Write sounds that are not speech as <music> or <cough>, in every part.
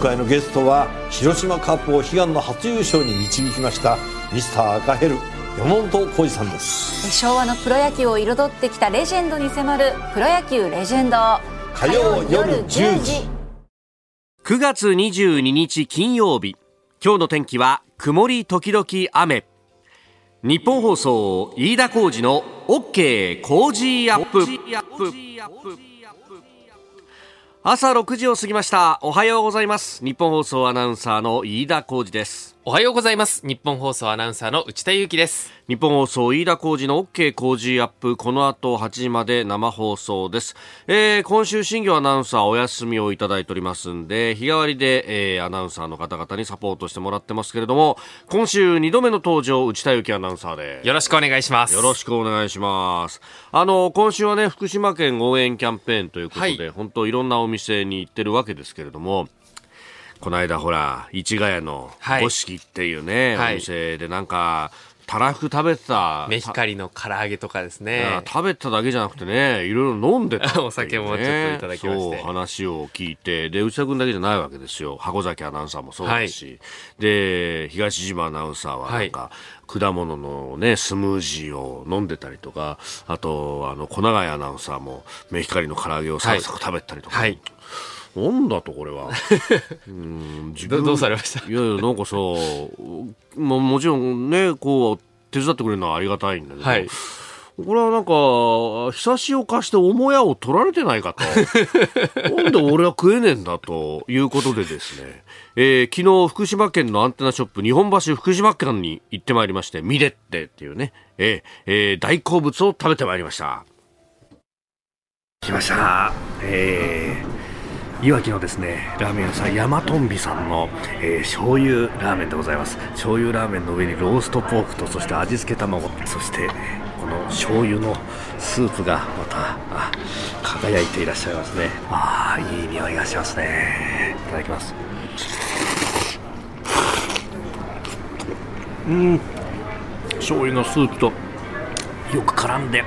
回のゲストは広島カップを悲願の初優勝に導きましたミスター赤ヘル山本浩二さんです。昭和のプロ野球を彩ってきたレジェンドに迫る「プロ野球レジェンド」火曜夜10時。9月22日金曜日。今日の天気は曇り時々雨。日本放送飯田浩二の OK 工事アップ朝6時を過ぎました。おはようございます。日本放送アナウンサーの飯田浩二です。おはようございます。日本放送アナウンサーの内田裕樹です。日本放送飯田浩二の OK 工事アップ。この後8時まで生放送です、えー、今週新業アナウンサーお休みをいただいておりますんで日替わりで、えー、アナウンサーの方々にサポートしてもらってますけれども今週2度目の登場内田裕樹アナウンサーでよろしくお願いします。よろしくお願いします。あの今週はね福島県応援キャンペーンということで、はい、本当いろんなお店に行ってるわけですけれどもこの間ほら市ヶ谷の五色っていうね、はい、お店でなんかたらふく食べてた。メヒカリの唐揚げとかですね。食べただけじゃなくてねいろいろ飲んでた、ね、<laughs> お酒もちょっといただきまして。そう話を聞いて。で内田君だけじゃないわけですよ。箱崎アナウンサーもそうですし、はい、で東島アナウンサーはなんか、はい。果物のね、スムージーを飲んでたりとか、あと、あの、小永アナウンサーも、メヒカリの唐揚げをサクサク食べたりとか、はい、なんだとこれは <laughs> うん自分どうされました？いやいやなんかさももちろんねこう手伝ってくれるのはありがたいんだけど、はい、これはなんか、ひさしを貸して母屋を取られてないかと。<laughs> なんで俺は食えねえんだということでですね、えー、昨日福島県のアンテナショップ日本橋福島県に行ってまいりまして、ミレッテっていうね、えーえー、大好物を食べてまいりました。来ました。えーいわきのですねラーメン屋さん山とんびさんの、えー、醤油ラーメンでございます。醤油ラーメンの上にローストポークとそして味付け卵そしてこの醤油のスープがまた輝いていらっしゃいますね。ああいい匂いがしますね。いただきます。うん。醤油のスープとよく絡んでう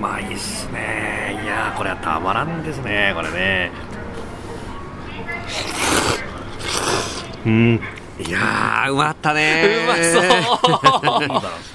まいっすね。いやこれはたまらんですねこれね。うん。いやーうまったねうまそ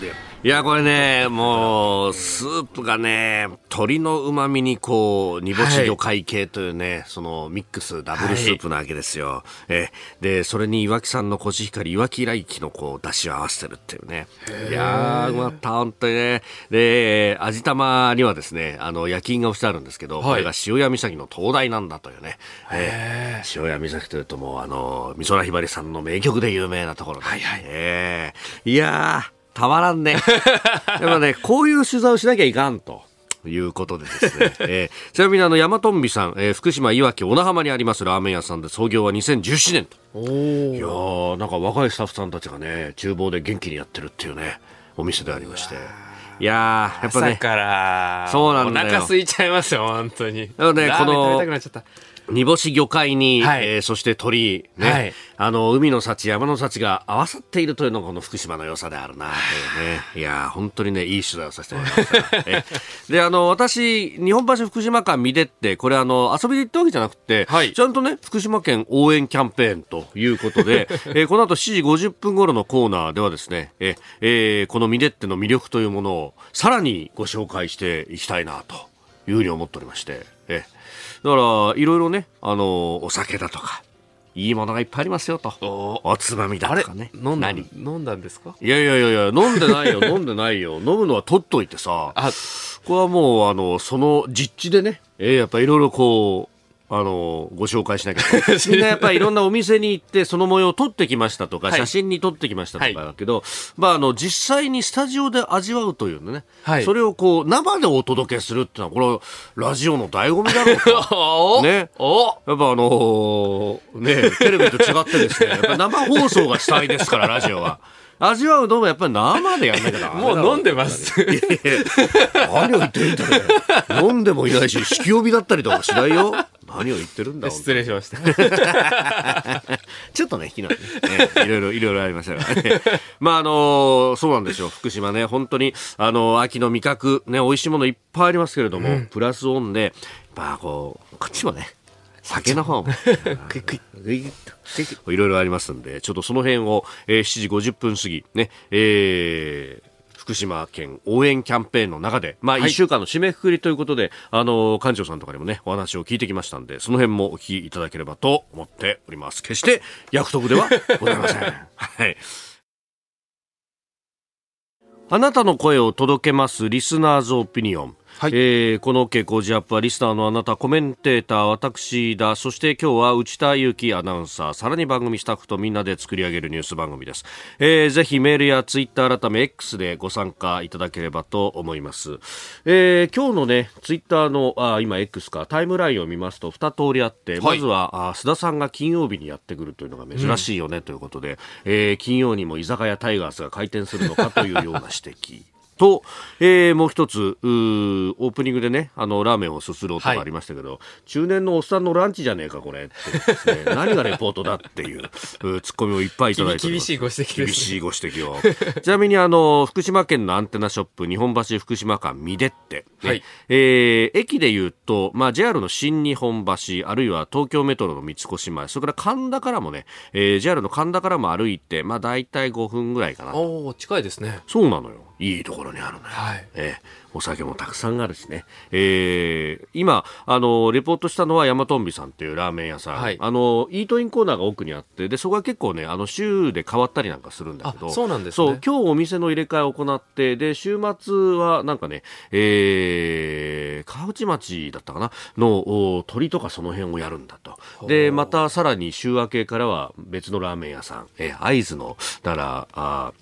う <laughs> いや、これね、もう、スープがね、鶏の旨味にこう、煮干し魚介系というね、はい、そのミックス、ダブルスープなわけですよ。はい、え、で、それに岩木さんのコシヒカリ、岩木来輝のこう、出汁を合わせてるっていうね。いやー、うまった、本当にね。で、味玉にはですね、あの、焼き印が押してあるんですけど、はい、これが塩屋岬の灯台なんだというね。えー、塩屋岬というともう、あの、美空ひばりさんの名曲で有名なところで。はいはい。えー、いやー、たまらんね。<laughs> でもね、こういう取材をしなきゃいかんと。いうことでですね、<laughs> えー、ちなみにあの山とんびさん、えー、福島いわき小名浜にありますラーメン屋さんで創業は2017年と。いやなんか若いスタッフさんたちがね厨房で元気にやってるっていうねお店でありまして。いややっぱねからそうなんだよ。お腹空いちゃいますよ本当に。なのでこの煮干し魚介に、はい、えー、そして鳥、ね、はい、あの、海の幸、山の幸が合わさっているというのがこの福島の良さであるな、というね。いや本当にね、いい取材をさせてもらいました。<laughs> で、あの、私、日本橋福島館見てって、これあの、遊びで行ったわけじゃなくて、はい、ちゃんとね、福島県応援キャンペーンということで、<laughs> えー、この後7時50分頃のコーナーではですね、ええー、このミデッテの魅力というものをさらにご紹介していきたいな、というふうに思っておりまして、えーだから、いろいろね、あの、お酒だとか、いいものがいっぱいありますよと。おつまみだとかね。飲んだ飲んだんですか？いやいやいやいや、飲んでないよ、<laughs> 飲んでないよ。飲むのは取っといてさ。あ、これはもう、あの、その実地でね、えー、やっぱいろいろこう、あの、ご紹介しなきゃ <laughs> みんなやっぱりいろんなお店に行って、その模様を撮ってきましたとか、はい、写真に撮ってきましたとかだけど、はい、まあ、あの、実際にスタジオで味わうというね、はい、それをこう、生でお届けするっていうのは、これ、ラジオの醍醐味だろうと。<laughs> ね。やっぱあのー、ね、テレビと違ってですね、<laughs> やっぱ生放送が主体ですから、ラジオは。味わうのもやっぱり生でやんなきゃもう飲んでます。何を言ってるんだね。飲んでもいないし、引き帯びだったりとかしないよ。何を言ってるんだ失礼しました。ちょっとね昨日ね、いろいろいろいろありましたからねまああのそうなんですよ。福島ね本当にあの秋の味覚ね美味しいものいっぱいありますけれども、うん、プラスオンでまあこうこっちもね酒の方もグイグイグイッといろいろありますんで、ちょっとその辺を、えー、7時50分過ぎ、ね、えー、福島県応援キャンペーンの中で、まあ、1週間の締めくくりということで、はい、あの、館長さんとかにもね、お話を聞いてきましたんで、その辺もお聞きいただければと思っております。決して、約束ではございません。<laughs> はい。あなたの声を届けますリスナーズオピニオン。はい、えー、この OK 工事アップはリスナーのあなたコメンテーター私だそして今日は内田裕樹アナウンサーさらに番組スタッフとみんなで作り上げるニュース番組です、えー、ぜひメールやツイッター改め X でご参加いただければと思います、えー、今日のねツイッターのあ今 X かタイムラインを見ますと2通りあって、はい、まずはあ須田さんが金曜日にやってくるというのが珍しいよねということで、うん、えー、金曜にも居酒屋タイガースが開店するのかというような指摘と、えー、もう一つオープニングでねあのラーメンをすする音がありましたけど、はい、中年のおっさんのランチじゃねえかこれってね、<laughs> 何がレポートだっていうツッコミをいっぱいいただいて厳しいご指摘厳しいご指摘を。ちなみにあの福島県のアンテナショップ日本橋福島間見でって、ね、はい、えー、駅でいうと、まあ、JR の新日本橋あるいは東京メトロの三越前それから神田からもね、えー、JR の神田からも歩いて、まあ、大体5分ぐらいかなお近いですね。そうなのよいいところにあるのよ、はい、えーお酒もたくさんあるしね、えー、今あのレポートしたのはヤマトンビさんっていうラーメン屋さん、はい、あのイートインコーナーが奥にあってでそこは結構ねあの週で変わったりなんかするんだけどそうなんです、ね、そう今日お店の入れ替えを行ってで週末はなんかね、えー、川内町だったかな？の鳥とかその辺をやるんだと。でまたさらに週明けからは別のラーメン屋さん、えー、会津のだからあ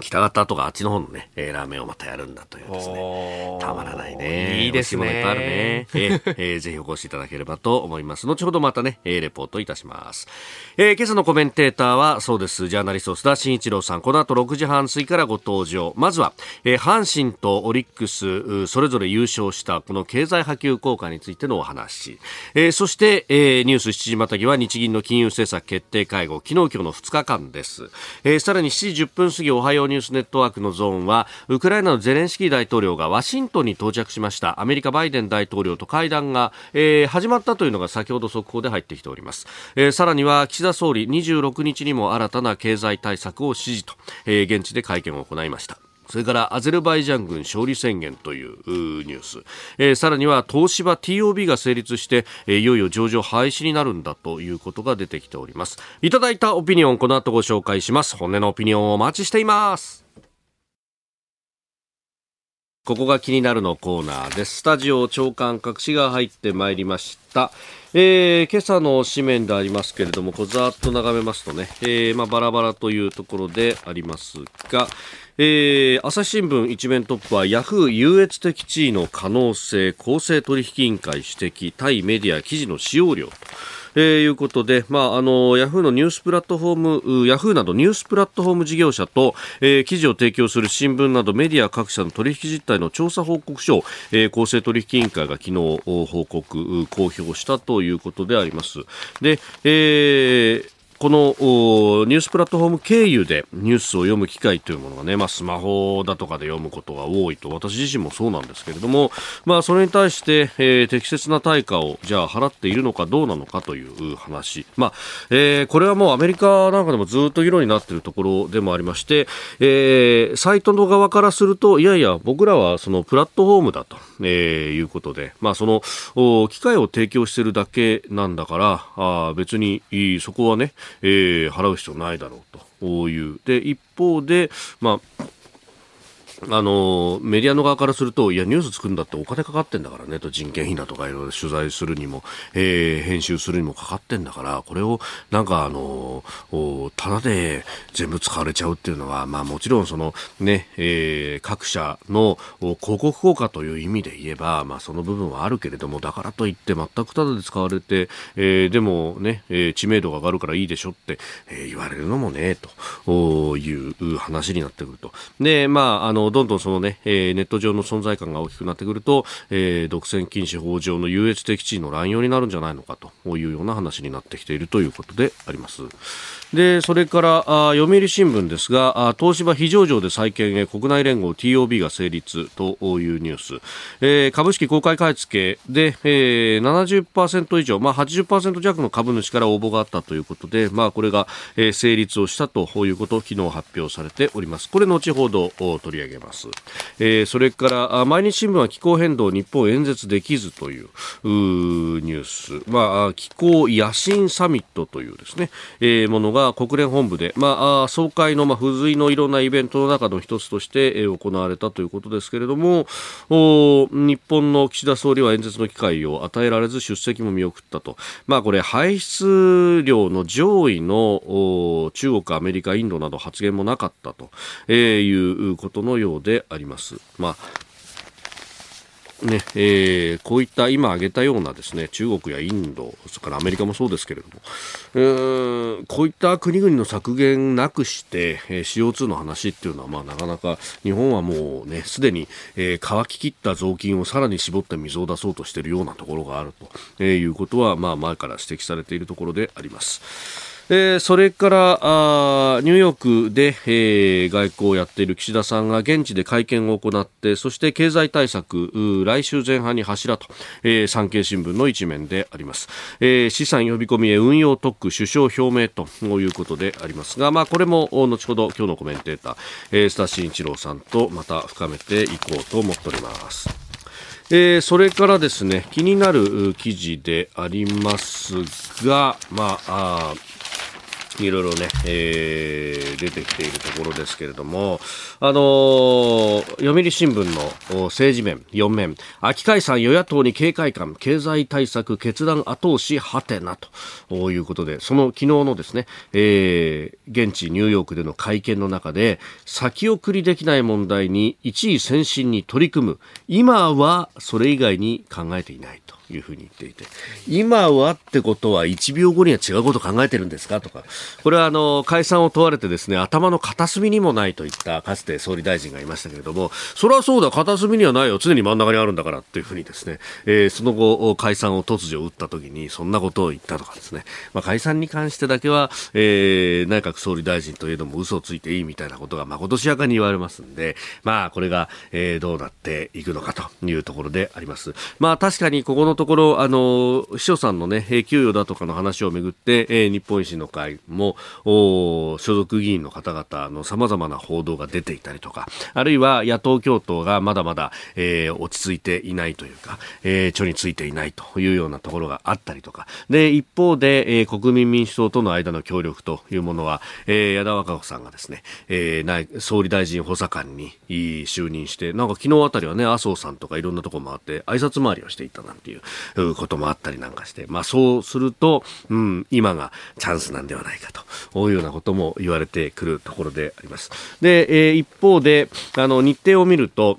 北方とかあっちの方のね、えー、ラーメンをまたやるんだというですね。たまらないね。いいですね。いっぱいあるね。えー、<laughs> えー、ぜひお越しいただければと思います。後ほどまたね、えー、レポートいたします。えー、今朝のコメンテーターは、そうです、ジャーナリスト須田慎一郎さん。この後6時半過ぎからご登場。まずは、えー、阪神とオリックス、それぞれ優勝したこの経済波及効果についてのお話。えー、そして、えー、ニュース7時またぎは日銀の金融政策決定会合、昨日今日の2日間です。えー、さらに7時10分過ぎおはようニュースネットワークのゾーンはウクライナのゼレンスキー大統領がワシントンに到着しました。アメリカバイデン大統領と会談が、えー、始まったというのが先ほど速報で入ってきております、えー、さらには岸田総理26日にも新たな経済対策を指示と、えー、現地で会見を行いました。それからアゼルバイジャン軍勝利宣言というニュース、えー、さらには東芝 TOB が成立して、えー、いよいよ上場廃止になるんだということが出てきておりますいただいたオピニオンこの後ご紹介します本音のオピニオンをお待ちしていますここが気になるのコーナーです。スタジオ長官隠しが入ってまいりました。えー、今朝の紙面でありますけれども、こうざっと眺めますとね、えー、まあ、バラバラというところでありますが、えー、朝日新聞一面トップはヤフー優越的地位の可能性公正取引委員会指摘対メディア記事の使用量えー、いうことで、まあ、あの、ヤフーのニュースプラットフォーム、ヤフーなどニュースプラットフォーム事業者と、えー、記事を提供する新聞などメディア各社の取引実態の調査報告書を、えー、公正取引委員会が昨日報告、公表したということであります。で、えー、このニュースプラットフォーム経由でニュースを読む機会というものがね、まあ、スマホだとかで読むことが多いと私自身もそうなんですけれども、まあ、それに対して、えー、適切な対価をじゃあ払っているのかどうなのかという話、まあえー、これはもうアメリカなんかでもずっと議論になっているところでもありまして、えー、サイトの側からするといやいや僕らはそのプラットフォームだと、えー、いうことで、まあ、その機会を提供しているだけなんだからあ別にそこはねえー、払う必要ないだろうという。で、一方で、まあ、あのメディアの側からするといやニュース作るんだってお金かかってんだからねと人件費だとかいろいろ取材するにも、えー、編集するにもかかってんだからこれをなんかあのただで全部使われちゃうっていうのは、まあ、もちろんそのね、えー、各社の広告効果という意味で言えば、まあ、その部分はあるけれどもだからといって全くただで使われて、えー、でもね、えー、知名度が上がるからいいでしょって、えー、言われるのもねという話になってくると。でまああのどんどんそのね、えー、ネット上の存在感が大きくなってくると、えー、独占禁止法上の優越的地位の乱用になるんじゃないのかというような話になってきているということであります。でそれからあ読売新聞ですがあ東芝非上場で再建へ国内連合 TOB が成立というニュース、えー、株式公開買い付けで、えー、70%以上、まあ、80%弱の株主から応募があったということで、まあ、これが、えー、成立をしたということを昨日発表されております。これ後ほど取り上げます、えー、それからあ毎日新聞は気候変動日本演説できずというニュース、まあ、気候野心サミットというですね、えー、ものが国連本部で、まあ、総会の、ま、付随のいろんなイベントの中の一つとして、行われたということですけれども日本の岸田総理は演説の機会を与えられず出席も見送ったと、まあ、これ排出量の上位の中国、アメリカ、インドなど発言もなかったと、えー、いうことのようであります。まあねえー、こういった今挙げたようなですね中国やインドそれからアメリカもそうですけれども、えー、こういった国々の削減なくして、えー、CO2 の話っていうのは、まあ、なかなか日本はもうねすでに、えー、乾ききった雑巾をさらに絞って水を出そうとしているようなところがあると、えー、いうことは、まあ、前から指摘されているところであります。えー、それからあニューヨークで、えー、外交をやっている岸田さんが現地で会見を行ってそして経済対策来週前半に柱と、えー、産経新聞の一面であります、えー、資産呼び込みへ運用特区首相表明ということでありますが、まあ、これも後ほど今日のコメンテーター、えー、須田慎一郎さんとまた深めていこうと思っております。えー、それからですね気になる記事でありますが、まあ、あいろいろね、えー、出てきているところですけれども、あのー、読売新聞の政治面4面、秋解散与野党に警戒感、経済対策決断後押しはてなということで、その昨日のですね、えー、現地ニューヨークでの会見の中で、先送りできない問題に一位先進に取り組む、今はそれ以外に考えていないと。いうふうに言っていて、今はってことは1秒後には違うことを考えてるんですかとか、これはあの、解散を問われてですね、頭の片隅にもないといったかつて総理大臣がいましたけれども、それはそうだ、片隅にはないよ、常に真ん中にあるんだからっていうふうにですね、えー、その後、解散を突如打った時に、そんなことを言ったとかですね、まあ、解散に関してだけは、えー、内閣総理大臣といえども嘘をついていいみたいなことがまことしやかに言われますんで、まあ、これが、えー、どうなっていくのかというところであります。まあ、確かにここのところ、あの、秘書さんのね、給与だとかの話をめぐって、えー、日本維新の会も、所属議員の方々の様々な報道が出ていたりとか、あるいは野党共闘がまだまだ、えー、落ち着いていないというか、えー、著についていないというようなところがあったりとか、で、一方で、えー、国民民主党との間の協力というものは、えー、矢田和子さんがですね、えー、総理大臣補佐官に就任して、なんか昨日あたりはね、麻生さんとかいろんなところ回って挨拶回りをしていたなんていううこともあったりなんかして、まあそうすると、うん、今がチャンスなんではないかというようなことも言われてくるところであります。で、えー、一方で、あの、日程を見ると、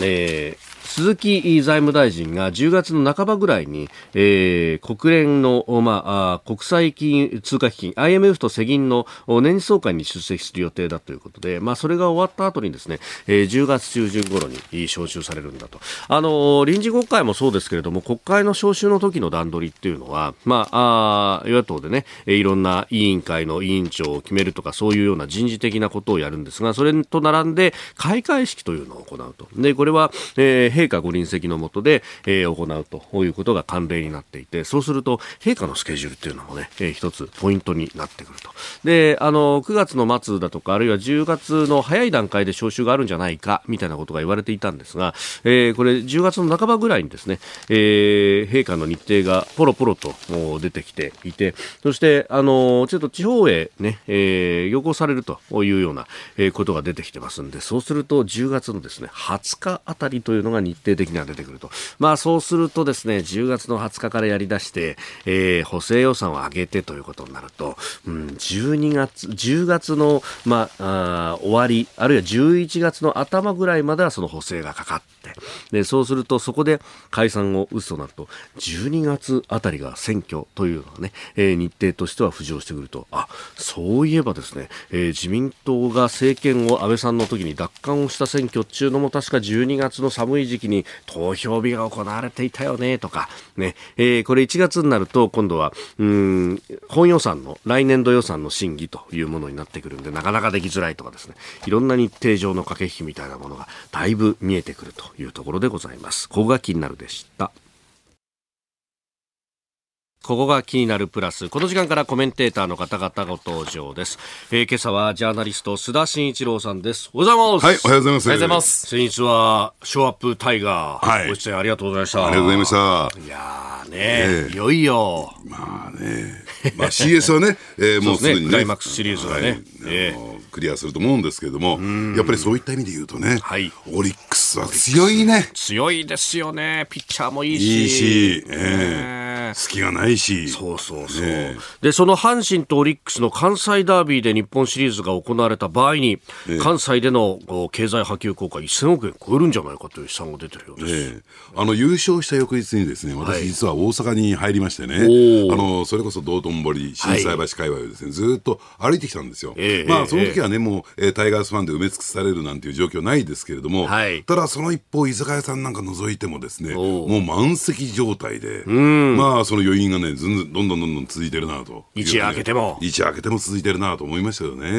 えー鈴木財務大臣が10月の半ばぐらいに、えー、国連の、まあ、国際金通貨基金 IMF と世銀の年次総会に出席する予定だということで、まあ、それが終わった後にですね、えー、10月中旬頃に招集されるんだと。あの臨時国会もそうですけれども、国会の招集の時の段取りっていうのは、まあ、あ与野党でね、いろんな委員会の委員長を決めるとか、そういうような人事的なことをやるんですが、それと並んで開会式というのを行うと。で、これは、えー陛下ご臨席の下で、えー、行うということが慣例になっていて、そうすると、陛下のスケジュールっていうのもね、えー、一つポイントになってくると。で、あの、9月の末だとか、あるいは10月の早い段階で招集があるんじゃないか、みたいなことが言われていたんですが、えー、これ10月の半ばぐらいにですね、えー、陛下の日程がポロポロと出てきていて、そして、あの、ちょっと地方へね、えー、要行されるというような、えー、ことが出てきてますんで、そうすると10月のですね、20日あたりというのが日程的には出てくると。まあそうするとですね、10月の20日からやり出して、えー、補正予算を上げてということになると、うん、12月、10月の、まあ、あ終わり、あるいは11月の頭ぐらいまではその補正がかかって、で、そうするとそこで解散を打つとなると、12月あたりが選挙というのがね、えー、日程としては浮上してくると、あ、そういえばですね、えー、自民党が政権を安倍さんの時に奪還をした選挙っていうのも確か12月の寒い時期に投票日が行われていたよねとか、ね、えー、これ1月になると今度は、うん、本予算の、来年度予算の審議というものになってくるんで、なかなかできづらいとかですね、いろんな日程上の駆け引きみたいなものがだいぶ見えてくるというところでございます。ここが気になるでした。ここが気になるプラス。この時間からコメンテーターの方々ご登場です。えー、今朝はジャーナリスト須田慎一郎さんです。おはようございます。はい、おはようございます。おはようございます。先日はショーアップタイガー、はい、ご出演ありがとうございました。ありがとうございました。いやーね、えー、いよいよ。まあね、まあ CS はね、えー、<laughs> もうすでにね、クライマックスシリーズがね、はい、えー、クリアすると思うんですけれども、やっぱりそういった意味で言うとね、はい、オリックスは強いね。強いですよね。ピッチャーもいいし。いいし、えー隙がないし。そうそうそう。ね、で、その阪神とオリックスの関西ダービーで日本シリーズが行われた場合に、ね、関西での経済波及効果1000億円超えるんじゃないかという試算が出てるようです。ね、あの、優勝した翌日にですね、私実は大阪に入りましてね、はい、あの、それこそ道頓堀、心斎橋界隈をですね、ずっと歩いてきたんですよ。まあ、その時はね、もう、タイガースファンで埋め尽くされるなんていう状況ないですけれども、はい、ただその一方、居酒屋さんなんか除いてもですね、もう満席状態で、まあ、その余韻がね、ずんどんどんどんどん続いてるなと、一夜明けても。一夜明けても続いてるなと思いましたよね。う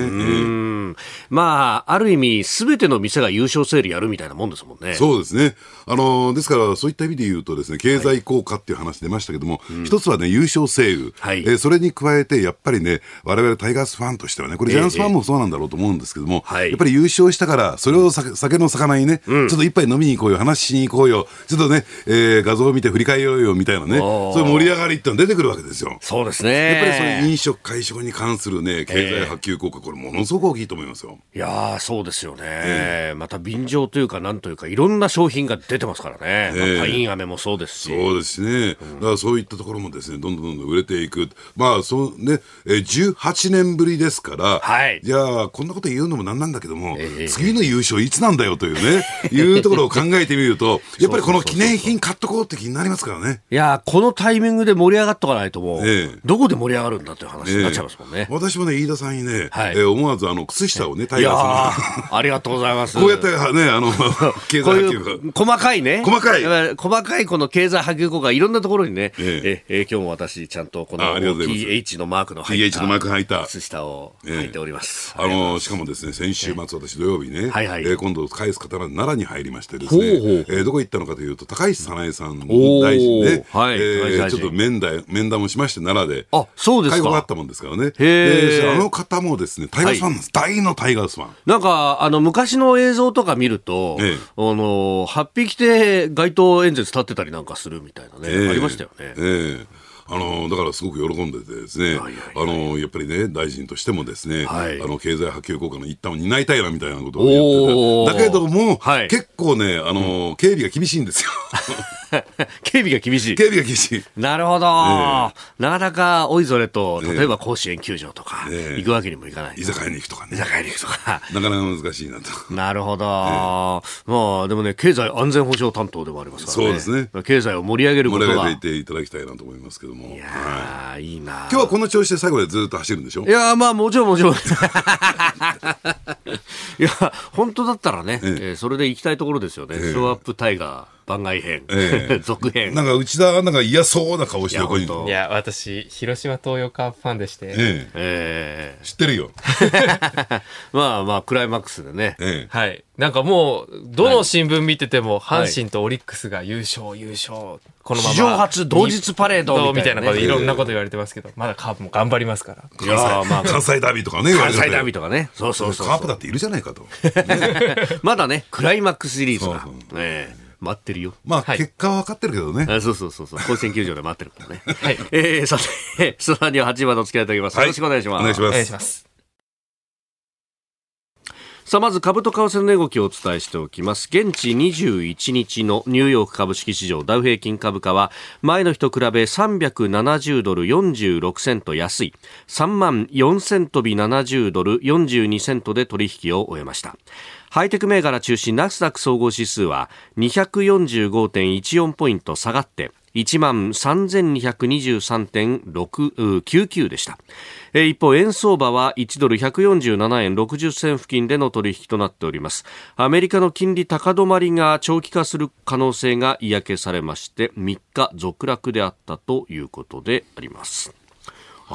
ん、まあ、ある意味、すべての店が優勝セールやるみたいなもんですもんね。そうですね。あの、ですから、そういった意味で言うとですね、経済効果っていう話出ましたけども、はい、一つはね、優勝セール。はい、えー、それに加えて、やっぱりね、我々タイガースファンとしてはね、これジャイアンツファンもそうなんだろうと思うんですけども、えー、やっぱり優勝したから、それを酒の魚にね、うん、ちょっと一杯飲みに行こうよ、話しに行こうよ、ちょっとね、えー、画像を見て振り返ろうよ、みたいなね、そういう盛り上がりっての出てくるわけですよ。そうですね。やっぱりその飲食、会食に関するね、経済波及効果、これものすごく大きいと思いますよ。いやそうですよね、えー、また便乗というか、なんというか、いろんな商品が出てますからね。えー、まあ、パイン飴もそうですし。そうですね。だからそういったところもですね、どんどんどんどん売れていく。まあ、そうね、えー、18年ぶりですから、はい。じゃあ、こんなこと言うのもなんなんだけども、えー、次の優勝いつなんだよというね、<laughs> いうところを考えてみると、やっぱりこの記念品買っとこうって気になりますからね。いやこのタイミングで盛り上がっとかないともう、えー、どこで盛り上がるんだという話になっちゃいますもんね。私もね、飯田さんにね、はい、えー、思わずあの靴下をね、タイガースの。ありがとうございます。こうやってね、あの、<laughs> 経済波及細かいね。細かい。細かいこの経済波及効果、いろんなところにね、ええ今日も私、ちゃんとこの TH のマークの入った。TH のマーク入った。靴下を履いております。あの、しかもですね、先週末、私土曜日ね、はいはい、え今度返す方が奈良に入りましてですね、えどこ行ったのかというと、高市早苗さん大臣ね、はい、えちょっと面談、面談もしまして、奈良で。あ、そうですか。会合があったもんですからね。あの方もですね、タイガースファンです。大のタイガースファン。なんか、あの、昔の映像とか見ると、あの、8匹で街頭演説立ってたりなんかするみたいなね、ありましたよね。ええあのだからすごく喜んでてですね、あのやっぱりね、大臣としてもですね、はい、あの経済波及効果の一端を担いたいなみたいなことを言ってて、だけども、はい、結構ね、あの、警備が厳しいんですよ。<laughs> 警備が厳しい。警備が厳しい。なるほど、なかなかおいそれと、例えば甲子園球場とか、行くわけにもいかない。居酒屋に行くとかね。居酒屋に行くとか。<laughs> なかなか難しいなと。なるほど。<laughs> まあ、でもね、経済安全保障担当でもありますからね。そうですね。経済を盛り上げることが。盛り上げていただきたいなと思いますけども。いやいいな今日はこの調子で最後でずっと走るんでしょ？いやまあもちろんもちろん。いや、本当だったらね、ええ。それで行きたいところですよね。スローアップタイガー。番外編、ええ、<laughs> 続編。なんか内田なんか嫌そうな顔して横にいや私広島東洋カープファンでして、ええ。知ってるよ。<laughs> まあまあクライマックスでね、はい。なんかもうどの新聞見てても阪神とオリックスが優勝優勝このまま。史上初同日パレードみたいなこといろんなこと言われてますけどまだカープも頑張りますから。いやまあ。関西ダービーとかね関西ダービーとかね。そうそうそうカープだっているじゃないかと <laughs> まだねクライマックスシリーズがね待ってるよ。まあ、はい、結果は分かってるけどね。あそうそうそうそう。甲子園球場で待ってるからね。はい。えー、さて、スタには8番の付き合いいただきます。よろしくお願いします。お願いします。さあ、まず株と為替の値動きをお伝えしておきます。現地21日のニューヨーク株式市場ダウ平均株価は前の日と比べ370ドル46セント安い3万4千飛び70ドル42セントで取引を終えました。ハイテク銘柄中心ナスダック総合指数は245.14ポイント下がって1万3223.99でした。一方、円相場は1ドル147円60銭付近での取引となっております。アメリカの金利高止まりが長期化する可能性が嫌気されまして、3日続落であったということであります。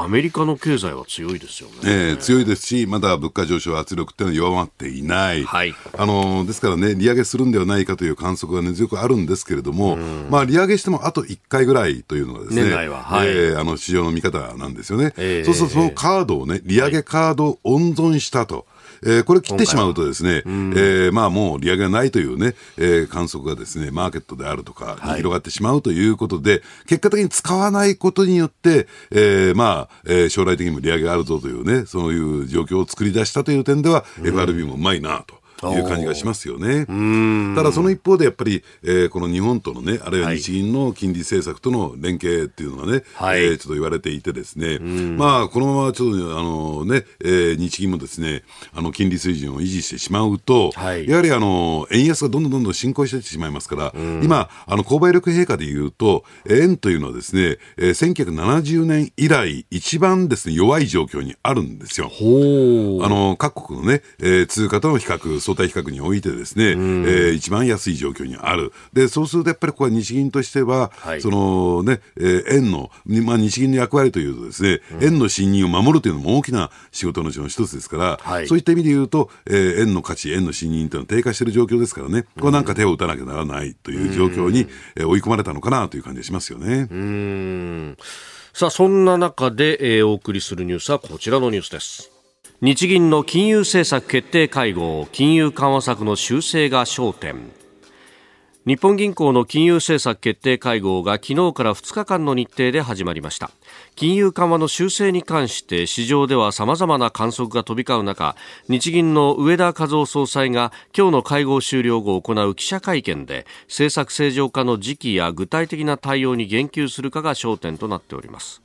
アメリカの経済は強いですよね、えー、強いですし、まだ物価上昇圧力っていうのは弱まっていない、はい、あのですからね、利上げするんではないかという観測が、ね、強くあるんですけれども、まあ、利上げしてもあと1回ぐらいというのがですね、年内は、はい、えー、あの市場の見方なんですよね、えー、そうするとそのカードをね、利上げカードを温存したと。えー、これ切ってしまうとですね、えー、まあもう利上げがないというね、えー、観測がですね、マーケットであるとかに広がってしまうということで、はい、結果的に使わないことによって、えー、まあ、えー、将来的にも利上げがあるぞというね、そういう状況を作り出したという点では、FRB もうまいなと。いう感じがしますよね。ただその一方でやっぱり、えー、この日本とのね、あるいは日銀の金利政策との連携っていうのがね、はい、えー、ちょっと言われていてですね、まあこのままちょっとあのね、えー、日銀もですね、あの金利水準を維持してしまうと、はい、やはりあの円安がどんどんどんどん進行してしまいますから、今あの購買力陛下でいうと円というのはですね、えー、1970年以来一番ですね弱い状況にあるんですよ。あの各国のね、えー、通貨との比較相対比較においてですね、えー、一番安い状況にある。で、そうするとやっぱりここは日銀としては、はい、そのね、えー、円の、まあ日銀の役割というとですね、うん、円の信任を守るというのも大きな仕事のうちの一つですから、はい、そういった意味で言うと、えー、円の価値、円の信任というのは低下している状況ですからね、これなんか手を打たなきゃならないという状況に、えー、追い込まれたのかなという感じがしますよね。うん。さあ、そんな中で、えー、お送りするニュースはこちらのニュースです。日銀の金融政策決定会合金融緩和策の修正が焦点。日本銀行の金融政策決定会合が昨日から2日間の日程で始まりました。金融緩和の修正に関して市場では様々な観測が飛び交う中日銀の上田和夫総裁が今日の会合終了後行う記者会見で政策正常化の時期や具体的な対応に言及するかが焦点となっております。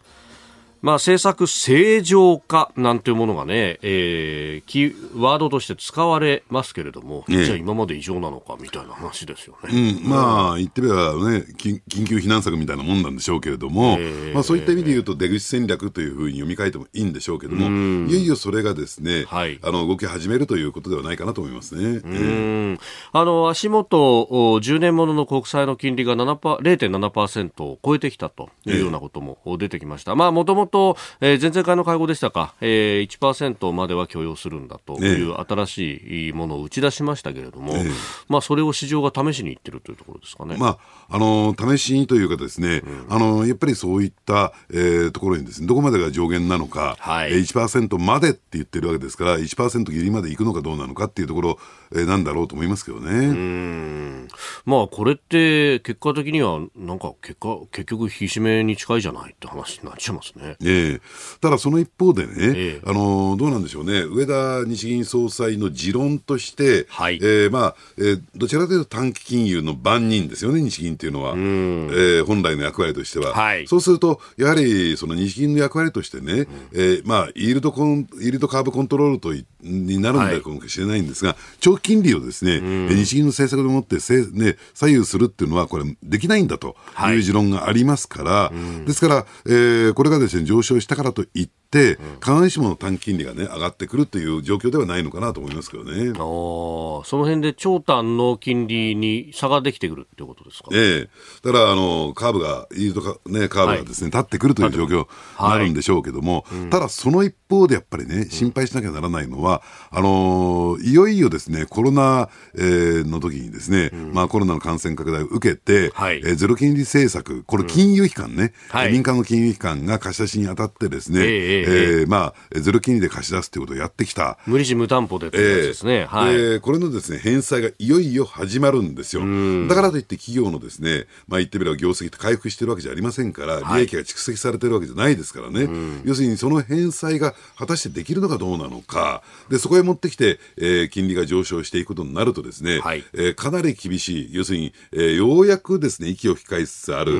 まあ、政策正常化なんていうものがね、えー、キーワードとして使われますけれども、じゃあ今まで異常なのかみたいな話ですよね。うん、まあ、言ってみればね緊、緊急避難策みたいなもんなんでしょうけれども、まあ、そういった意味で言うと、出口戦略というふうに読み替えてもいいんでしょうけれども、いよいよそれがですね、はい、あの動き始めるということではないかなと思いますね。うん、あの足元、10年ものの国債の金利が0.7%を超えてきたというようなことも出てきました。まあ、もともと、えー、前々回の会合でしたか、えー、1%までは許容するんだという新しいものを打ち出しましたけれども、えー、まあ、それを市場が試しにいってるというところですかね。まあ、あの試しにというかですね、うん、あのやっぱりそういった、えー、ところにですね、どこまでが上限なのか、はい、1%までって言ってるわけですから、1%ギリまでいくのかどうなのかっていうところ、えー、なんだろうと思いますけどね。うん。まあ、これって結果的には、なんか結果、結局、引き締めに近いじゃないって話になっちゃいますね。ええ。ただその一方でね、えあのどうなんでしょうね、上田日銀総裁の持論として、はい。えーまあえー、どちらかというと短期金融の番人ですよね、日銀というのは、えー、本来の役割としては、はい、そうすると、やはりその日銀の役割としてね、うん、えー、まあ、イールドコンイールドカーブコントロールとになるんだかもしれないんですが、はい、長期金利をですね、うん、日銀の政策でもってせ、ね、左右するっていうのは、これ、できないんだという持論がありますから、はい、ですから、えー、これがですね上昇したからといって、、必ずしも短期金利が、ね、上がってくるという状況ではないのかなと思いますけどね。あその辺で長短の金利に差ができてくるということですか、ええ。だからあのカーブが、イールドカ,、ね、カーブがですね、はい、立ってくるという状況になるんでしょうけども、はいうん、ただその一方でやっぱりね、心配しなきゃならないのは、うん、あのいよいよですね、コロナ、えー、の時にですね、うん、まあコロナの感染拡大を受けて、はい、えー、ゼロ金利政策、これ金融機関ね、はい、民間の金融機関が貸し出しに当たってですね、えーえー、まあ、ゼロ金利で貸し出すということをやってきた。無利子無担保でというやつですね。はい、これのですね、返済がいよいよ始まるんですよ。だからといって企業のですね、まあ言ってみれば業績って回復してるわけじゃありませんから、利益が蓄積されてるわけじゃないですからね。要するにその返済が果たしてできるのかどうなのか、で、そこへ持ってきて、えー、金利が上昇していくことになるとですね、はい、えー、かなり厳しい、要するに、えー、ようやくですね、息を控えつつある、で、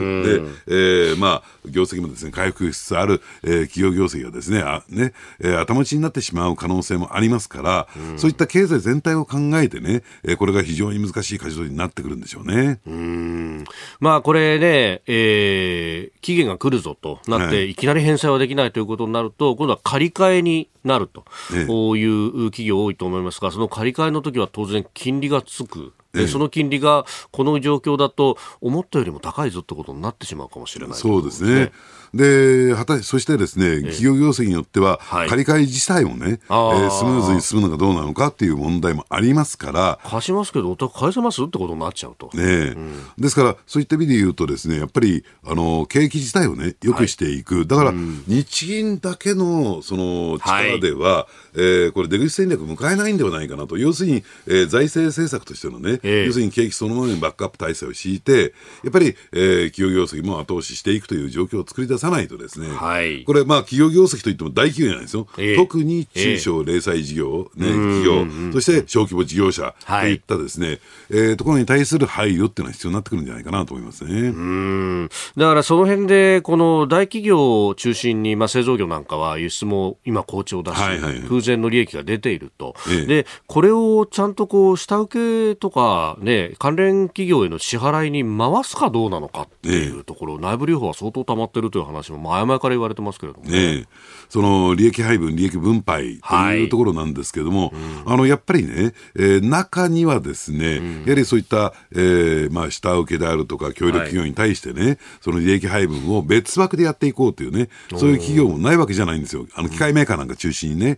えー、まあ、業績もですね、回復しつつある、えー、企業業績がですね、あね、えー、頭打ちになってしまう可能性もありますから、そういった経済全体を考えてね、えー、これが非常に難しい舵取りになってくるんでしょうね。うんまあ、これね、えー、期限が来るぞとなって、はい、いきなり返済はできないということになると、今度は借り換えになると、ええ、いう企業多いと思いますが、その借り換えの時は当然金利がつく。で、その金利がこの状況だと思ったよりも高いぞってことになってしまうかもしれない、ね、そうですね。で、はたそしてですね、企業業績によっては、借り換え自体もね、えー、スムーズに進むのかどうなのかっていう問題もありますから。貸しますけど、お宅返せますってことになっちゃうと。ね、うん、ですから、そういった意味で言うとですね、やっぱり、あの、景気自体をね、良くしていく。はい、だから、日銀だけの、その、力では、はい、えー、これ出口戦略迎えないんではないかなと。要するに、えー、財政政策としてのね、えー、要するに景気そのものにバックアップ体制を敷いて、やっぱり、えー、企業業績も後押ししていくという状況を作り出さないとですね、はい、これ、まあ、企業業績といっても大企業なんですよ、えー、特に中小零細事業、ね、企業、そして小規模事業者といったですね、えー、ところに対する配慮っていうのは必要になってくるんじゃないかなと思いますね。うん。だからその辺で、この大企業を中心に、まあ、製造業なんかは輸出も今、好調だし、はいはい、空前の利益が出ていると、ええ、でこれをちゃんとこう下請けとか、ね、関連企業への支払いに回すかどうなのかっていうところ、え、内部留保は相当溜まってるという話も前々から言われてますけれどもね。その利益配分、利益分配というところなんですけれども、はい。うん、あのやっぱりね、えー、中にはですね、うん、やはりそういった、えーまあ、下請けであるとか、協力企業に対してね、はい、その利益配分を別枠でやっていこうというね、そういう企業もないわけじゃないんですよ、あの機械メーカーなんか中心にね。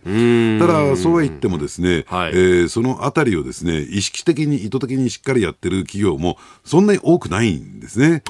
ただ、そうは言ってもですね、はい、えー、そのあたりをですね、意識的に、意図的にしっかりやってる企業も、そんなに多くないんですね。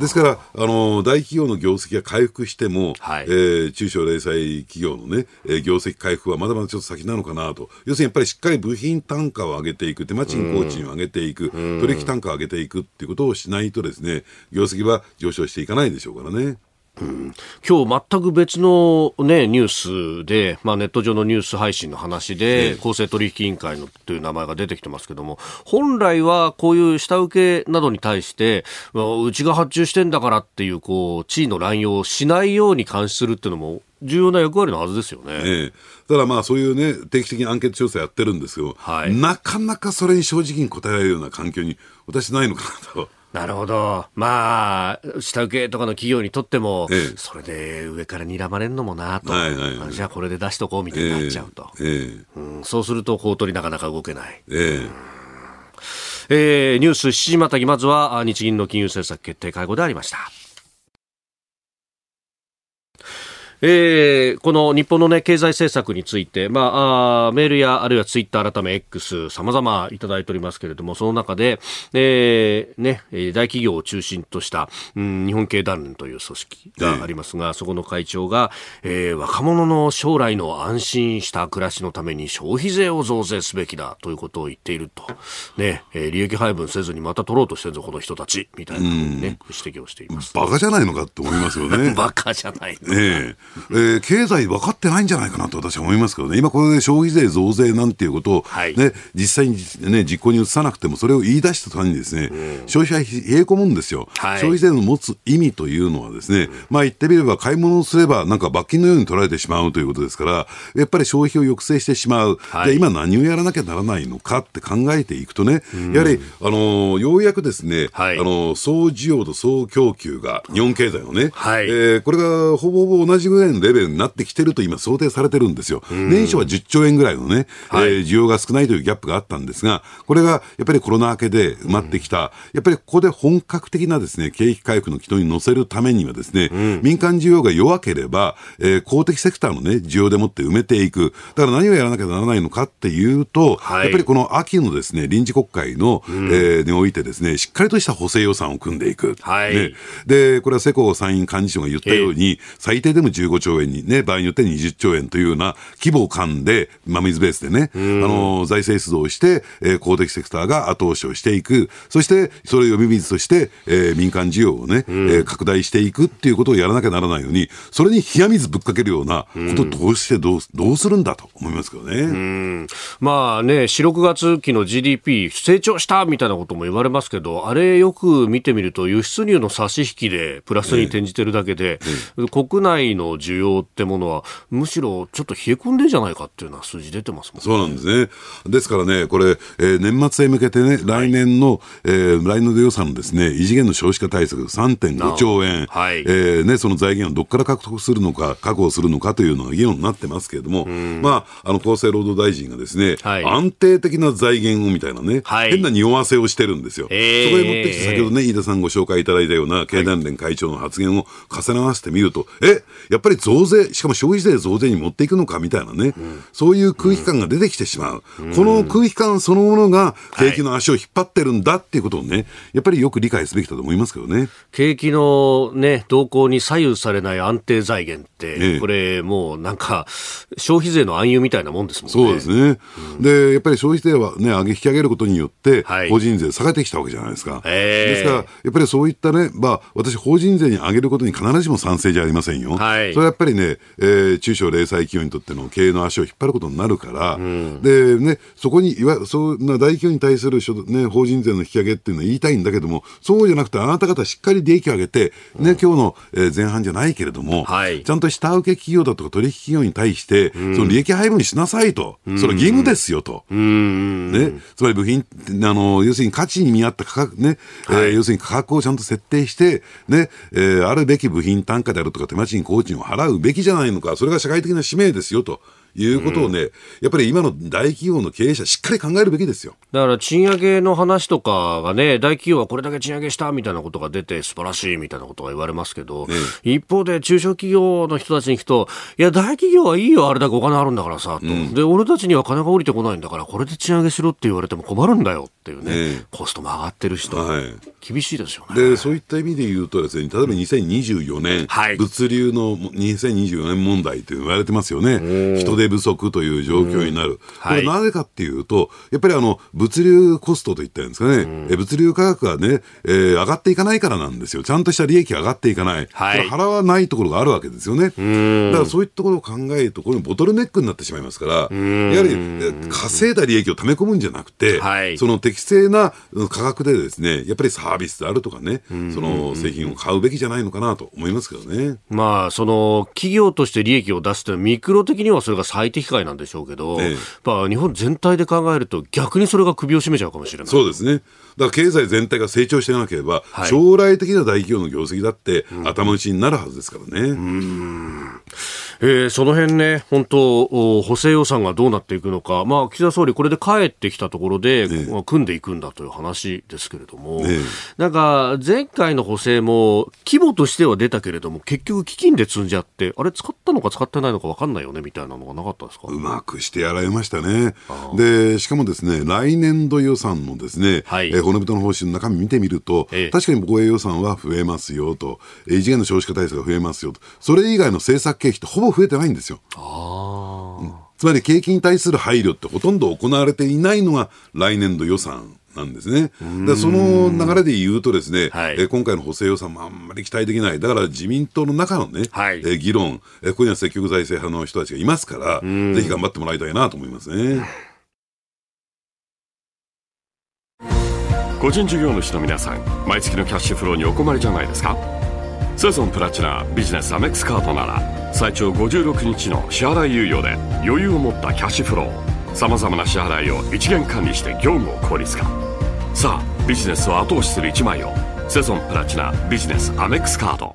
ですから、あの大企業の業績が回復しても、はい、えー、中小零細企業のね、えー、業績回復はまだまだちょっと先なのかなと。要するにやっぱりしっかり部品単価を上げていく、手間賃工賃を上げていく、取引単価を上げていくっていうことをしないとですね、業績は上昇していかないでしょうからね。うん、今日全く別の、ね、ニュースで、まあ、ネット上のニュース配信の話で、公正取引委員会のという名前が出てきてますけども、本来はこういう下請けなどに対して、うちが発注してんだからっていう、こう、地位の乱用をしないように監視するっていうのも、重要な役割のはずですよね。ええ、ただまあそういうね、定期的にアンケート調査やってるんですけど、はい、なかなかそれに正直に答えられるような環境に私ないのかなと。なるほど。まあ、下請けとかの企業にとっても、ええ、それで上から睨まれるのもなと、はいはいはい、じゃあこれで出しとこうみたいになっちゃうと。ええうん、そうすると、公取なかなか動けない。えええー、ニュース7時またぎ、まずは日銀の金融政策決定会合でありました。えー、この日本の、ね、経済政策について、まあ、あメールやあるいはツイッター改め X さまざまいただいておりますけれどもその中で、えーね、大企業を中心とした、うん、日本経団連という組織がありますが、そこの会長が、えー、若者の将来の安心した暮らしのために消費税を増税すべきだということを言っていると、ねえー、利益配分せずにまた取ろうとしてるぞこの人たちみたいな、ね、指摘をしています。バカじゃないのかと思いますよね。<laughs> バカじゃないの、ねえー、経済分かってないんじゃないかなと私は思いますけどね、今これで消費税増税なんていうことを、はい、ね、実際に、ね、実行に移さなくても、それを言い出した途端にですね、うん、消費は冷え込むんですよ、はい、消費税の持つ意味というのはですね、うん、まあ言ってみれば買い物をすればなんか罰金のように取られてしまうということですから、やっぱり消費を抑制してしまう、はい、じゃ今何をやらなきゃならないのかって考えていくとね、うん、やはり、あのようやくですね、はい、あの総需要と総供給が日本経済のね、はい、えー、これがほぼほぼ同じぐらいのレベルになってきてると今想定されてるんですよ。年初は10兆円ぐらいのね、はい、えー、需要が少ないというギャップがあったんですが、これがやっぱりコロナ明けで埋まってきた、やっぱりここで本格的なですね、景気回復の軌道に乗せるためにはですね、民間需要が弱ければ、えー、公的セクターのね、需要でもって埋めていく。だから何をやらなきゃならないのかっていうと、はい、やっぱりこの秋のですね、臨時国会の、うん、えー、においてですね、しっかりとした補正予算を組んでいく。はい。ね、で、これは世耕参院幹事長が言ったように、はい、最低でも15 15兆円にね、場合によって20兆円というような規模感で、まあ、水ベースでね、あの、財政出動をして、えー、公的セクターが後押しをしていく。そして、それを呼び水として、えー、民間需要をね、えー、拡大していくっていうことをやらなきゃならないように、それに冷や水ぶっかけるようなことをどうしてどう、どうするんだと思いますけどね。まあね、4、6月期の GDP 成長したみたいなことも言われますけど、あれよく見てみると輸出入の差し引きでプラスに転じてるだけで、ええ、国内の需要ってものはむしろちょっと冷え込んでんじゃないかっていうような数字出てますもんね。そうなんですね。ですからね、これ、えー、年末へ向けてね、来年の、はい、えー、来年度予算のですね、異次元の少子化対策3.5兆円、はい、えー、ね、その財源をどこから獲得するのか、確保するのかというのが議論になってますけれども、まあ、あの、厚生労働大臣がですね、はい、安定的な財源をみたいなね、はい、変な匂わせをしてるんですよ。そこへ持ってきて、先ほどね、飯田さんご紹介いただいたような経団連会長の発言を重ね合わせてみると、え、やっぱり増税、しかも消費税増税に持っていくのかみたいなね、うん、そういう空気感が出てきてしまう。うん、この空気感そのものが景気の足を引っ張ってるんだっていうことをね、やっぱりよく理解すべきだと思いますけどね。景気のね、動向に左右されない安定財源って、これもうなんか、消費税の暗喩みたいなもんですもんね。そうですね。うん、で、やっぱり消費税はね、上げ引き上げることによって、法人税下げてきたわけじゃないですか。ですから、やっぱりそういったね、まあ、私、法人税に上げることに必ずしも賛成じゃありませんよ。はい、それはやっぱりね、えー、中小零細企業にとっての経営の足を引っ張ることになるから、うん、で、ね、そこに、いわそんな大企業に対する、ね、法人税の引き上げっていうのは言いたいんだけども、そうじゃなくて、あなた方しっかり利益を上げて、ね、今日の、えー、前半じゃないけれども、はい、ちゃんと下請け企業だとか取引企業に対して、うん、その利益配分しなさいと、それ義務ですよと。ね、つまり部品、あの、要するに価値に見合った価格ね、はい、えー、要するに価格をちゃんと設定して、ね、えー、あるべき部品単価であるとか手間賃、工賃を払うべきじゃないのか、それが社会的な使命ですよと。いうことをね、うん、やっぱり今の大企業の経営者、しっかり考えるべきですよ。だから賃上げの話とかがね、大企業はこれだけ賃上げしたみたいなことが出て、素晴らしいみたいなことが言われますけど、ね、一方で中小企業の人たちに聞くと、いや、大企業はいいよ、あれだけお金あるんだからさ、と、うん、で俺たちには金が降りてこないんだから、これで賃上げしろって言われても困るんだよっていうね、ねコストも上がってる人、はい、厳しいですよね。でそういった意味で言うとですね、例えば2024年、はい、物流の2024年問題と言われてますよね、人手不足という状況になる、これなぜかっていうと、やっぱりあの物流コストといったんですかね、え物流価格がね、えー、上がっていかないからなんですよ、ちゃんとした利益が上がっていかない、はい、払わないところがあるわけですよね。だからそういったところを考えると、これボトルネックになってしまいますから、やはり稼いだ利益をため込むんじゃなくて、はい、その適正な価格でですね、やっぱりサービスであるとかね、その製品を買うべきじゃないのかなと思いますけどね。まあ、その企業として利益を出すというのは、ミクロ的にはそれが最適解なんでしょうけど、ええ、日本全体で考えると、逆にそれが首を絞めちゃうかもしれない。そうですね。だから経済全体が成長してなければ、はい、将来的な大企業の業績だって頭打ちになるはずですからね。うん。えー、その辺ね、本当、補正予算がどうなっていくのか、まあ、岸田総理、これで帰ってきたところで、ね、まあ、組んでいくんだという話ですけれども、ね、なんか、前回の補正も、規模としては出たけれども、結局、基金で積んじゃって、あれ、使ったのか使ってないのか分かんないよねみたいなのがなかったですかうまくしてやられましたね。で、しかもですね、来年度予算のですね、はい、えー、骨太の方針の中身見てみると、ええ、確かに防衛予算は増えますよと、異次元の少子化対策が増えますよと、それ以外の政策経費ってほぼ増えてないんですよ。うん、つまり景気に対する配慮ってほとんど行われていないのが来年度予算なんですね。だその流れで言うとですね、はい、え今回の補正予算もあんまり期待できない。だから自民党の中のね、はい、え議論、えここには積極財政派の人たちがいますから、ぜひ頑張ってもらいたいなと思いますね。<sighs> 個人事業主の皆さん、毎月のキャッシュフローにお困りじゃないですか？セゾンプラチナビジネスアメックスカードなら最長56日の支払い猶予で余裕を持ったキャッシュフロー。さまざまな支払いを一元管理して業務を効率化さあビジネスを後押しする一枚をセゾンプラチナビジネスアメックスカード。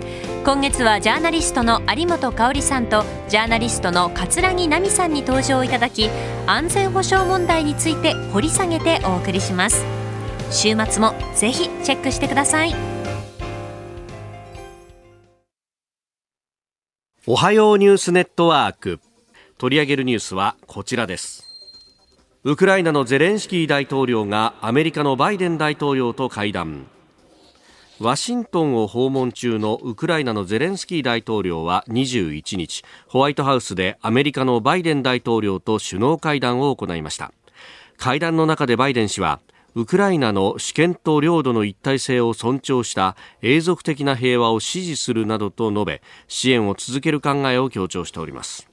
今月はジャーナリストの有本香さんとジャーナリストの葛城奈海さんに登場いただき安全保障問題について掘り下げてお送りします。週末もぜひチェックしてください。おはようニュースネットワーク。取り上げるニュースはこちらです。ウクライナのゼレンスキー大統領がアメリカのバイデン大統領と会談。ワシントンを訪問中のウクライナのゼレンスキー大統領は21日ホワイトハウスでアメリカのバイデン大統領と首脳会談を行いました。会談の中でバイデン氏はウクライナの主権と領土の一体性を尊重した永続的な平和を支持するなどと述べ支援を続ける考えを強調しております。